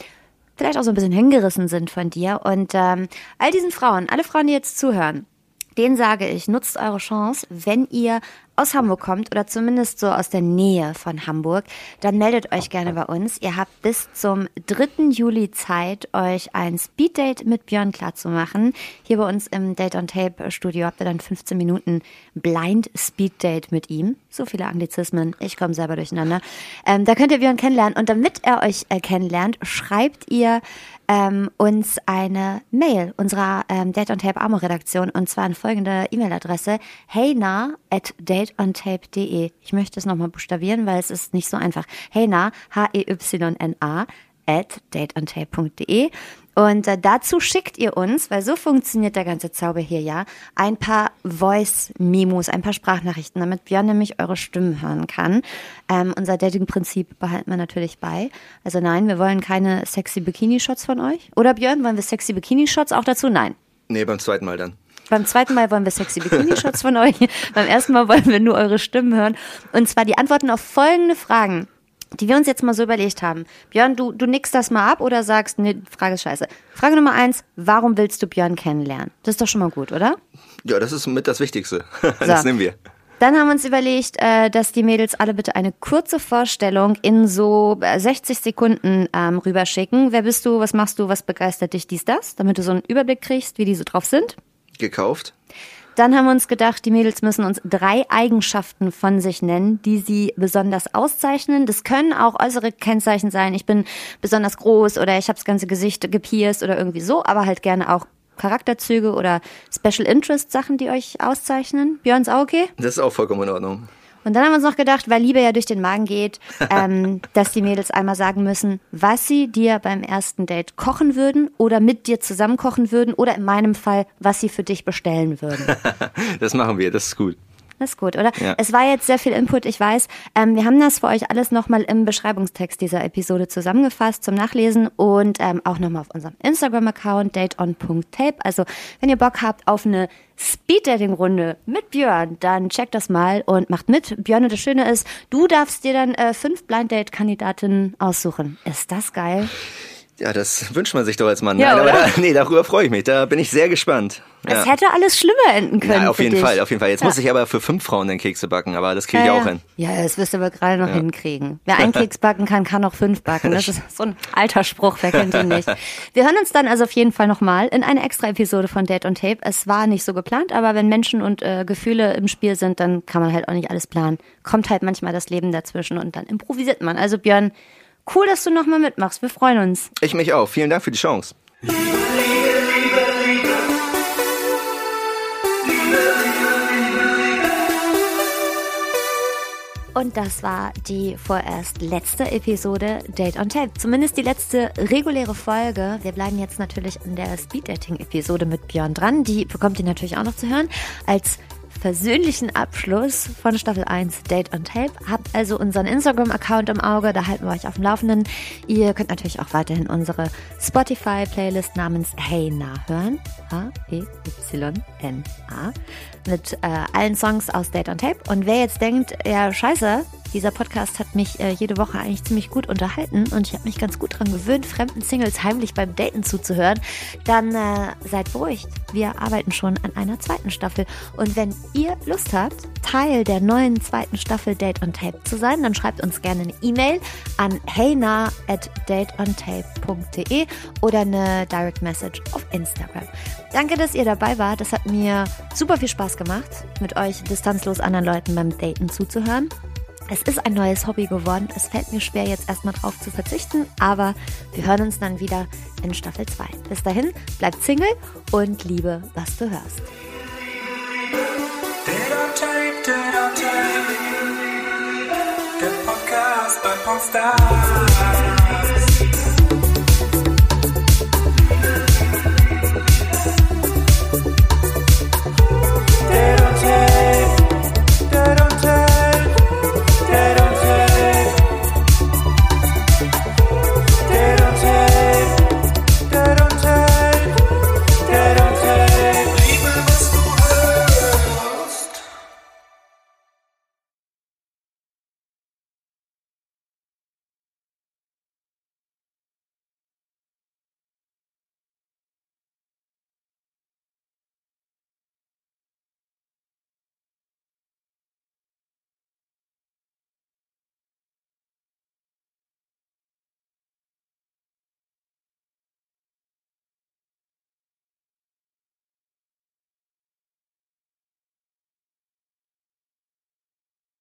vielleicht auch so ein bisschen hingerissen sind von dir. Und ähm, all diesen Frauen, alle Frauen, die jetzt zuhören, denen sage ich, nutzt eure Chance, wenn ihr aus Hamburg kommt oder zumindest so aus der Nähe von Hamburg, dann meldet euch gerne bei uns. Ihr habt bis zum 3. Juli Zeit, euch ein Speeddate mit Björn klarzumachen. Hier bei uns im Date on Tape Studio habt ihr dann 15 Minuten Blind Speeddate mit ihm. So viele Anglizismen, ich komme selber durcheinander. Ähm, da könnt ihr Björn kennenlernen und damit er euch äh, kennenlernt, schreibt ihr ähm, uns eine Mail unserer ähm, Date on Tape Amo Redaktion und zwar an folgende E-Mail-Adresse heyna at dateontape.de. Ich möchte es nochmal buchstabieren, weil es ist nicht so einfach. heyna, H-E-Y-N-A at dateontape.de und äh, dazu schickt ihr uns, weil so funktioniert der ganze Zauber hier ja, ein paar Voice-Memos, ein paar Sprachnachrichten, damit Björn nämlich eure Stimmen hören kann. Ähm, unser Dating-Prinzip behalten wir natürlich bei. Also nein, wir wollen keine sexy Bikini-Shots von euch. Oder Björn, wollen wir sexy Bikini-Shots auch dazu? Nein. nee, beim zweiten Mal dann. Beim zweiten Mal wollen wir sexy Bikini-Shots von euch. Beim ersten Mal wollen wir nur eure Stimmen hören. Und zwar die Antworten auf folgende Fragen, die wir uns jetzt mal so überlegt haben. Björn, du, du nickst das mal ab oder sagst, nee, Frage ist scheiße. Frage Nummer eins, warum willst du Björn kennenlernen? Das ist doch schon mal gut, oder? Ja, das ist mit das Wichtigste. das So. nehmen wir. Dann haben wir uns überlegt, äh, dass die Mädels alle bitte eine kurze Vorstellung in so äh, 60 Sekunden ähm, rüberschicken. Wer bist du, was machst du, was begeistert dich, dies, das, damit du so einen Überblick kriegst, wie die so drauf sind. Gekauft. Dann haben wir uns gedacht, die Mädels müssen uns drei Eigenschaften von sich nennen, die sie besonders auszeichnen. Das können auch äußere Kennzeichen sein. Ich bin besonders groß oder ich habe das ganze Gesicht gepierst oder irgendwie so, aber halt gerne auch Charakterzüge oder Special Interest Sachen, die euch auszeichnen. Björn ist auch okay? Das ist auch vollkommen in Ordnung. Und dann haben wir uns noch gedacht, weil Liebe ja durch den Magen geht, ähm, dass die Mädels einmal sagen müssen, was sie dir beim ersten Date kochen würden oder mit dir zusammen kochen würden oder in meinem Fall, was sie für dich bestellen würden. Das machen wir, das ist gut. Das ist gut, oder? Ja. Es war jetzt sehr viel Input, ich weiß. Ähm, wir haben das für euch alles nochmal im Beschreibungstext dieser Episode zusammengefasst zum Nachlesen und ähm, auch nochmal auf unserem Instagram-Account dateon.tape. Also wenn ihr Bock habt auf eine Speed-Dating-Runde mit Björn, dann checkt das mal und macht mit. Björn, und das Schöne ist, du darfst dir dann äh, fünf Blind-Date-Kandidatinnen aussuchen. Ist das geil? Ja, das wünscht man sich doch als Mann. Ja, Nein, aber da, nee, darüber freue ich mich. Da bin ich sehr gespannt. Ja. Es hätte alles schlimmer enden können. ja, auf jeden dich. Fall, auf jeden Fall. Jetzt Ja. muss ich aber für fünf Frauen den Kekse backen, aber das kriege ich ja, auch hin. Ja, das wirst du aber gerade noch hinkriegen. Wer einen Keks backen kann, kann auch fünf backen. Das ist so ein alter Spruch, wer kennt ihn nicht. Wir hören uns dann also auf jeden Fall nochmal in einer extra Episode von Date on Tape. Es war nicht so geplant, aber wenn Menschen und äh, Gefühle im Spiel sind, dann kann man halt auch nicht alles planen. Kommt halt manchmal das Leben dazwischen und dann improvisiert man. Also Björn, cool, dass du nochmal mitmachst. Wir freuen uns. Ich mich auch. Vielen Dank für die Chance. Und das war die vorerst letzte Episode Date on Tape. Zumindest die letzte reguläre Folge. Wir bleiben jetzt natürlich an der Speed-Dating-Episode mit Björn dran. Die bekommt ihr natürlich auch noch zu hören. Als versöhnlichen Abschluss von Staffel 1 Date on Tape. Habt also unseren Instagram-Account im Auge, da halten wir euch auf dem Laufenden. Ihr könnt natürlich auch weiterhin unsere Spotify-Playlist namens Hey Na hören. H-E-Y-N-A. Mit äh, allen Songs aus Date on Tape. Und wer jetzt denkt, ja scheiße, dieser Podcast hat mich äh, jede Woche eigentlich ziemlich gut unterhalten und ich habe mich ganz gut dran gewöhnt, fremden Singles heimlich beim Daten zuzuhören, dann äh, seid beruhigt. Wir arbeiten schon an einer zweiten Staffel. Und wenn ihr Lust habt, Teil der neuen zweiten Staffel Date on Tape zu sein, dann schreibt uns gerne eine E-Mail an heyna at dateontape.de oder eine Direct Message auf Instagram. Danke, dass ihr dabei wart. Das hat mir super viel Spaß gemacht, mit euch distanzlos anderen Leuten beim Daten zuzuhören. Es ist ein neues Hobby geworden. Es fällt mir schwer, jetzt erstmal drauf zu verzichten, aber wir hören uns dann wieder in Staffel 2. Bis dahin, bleibt Single und liebe, was du hörst. Der Podcast bei.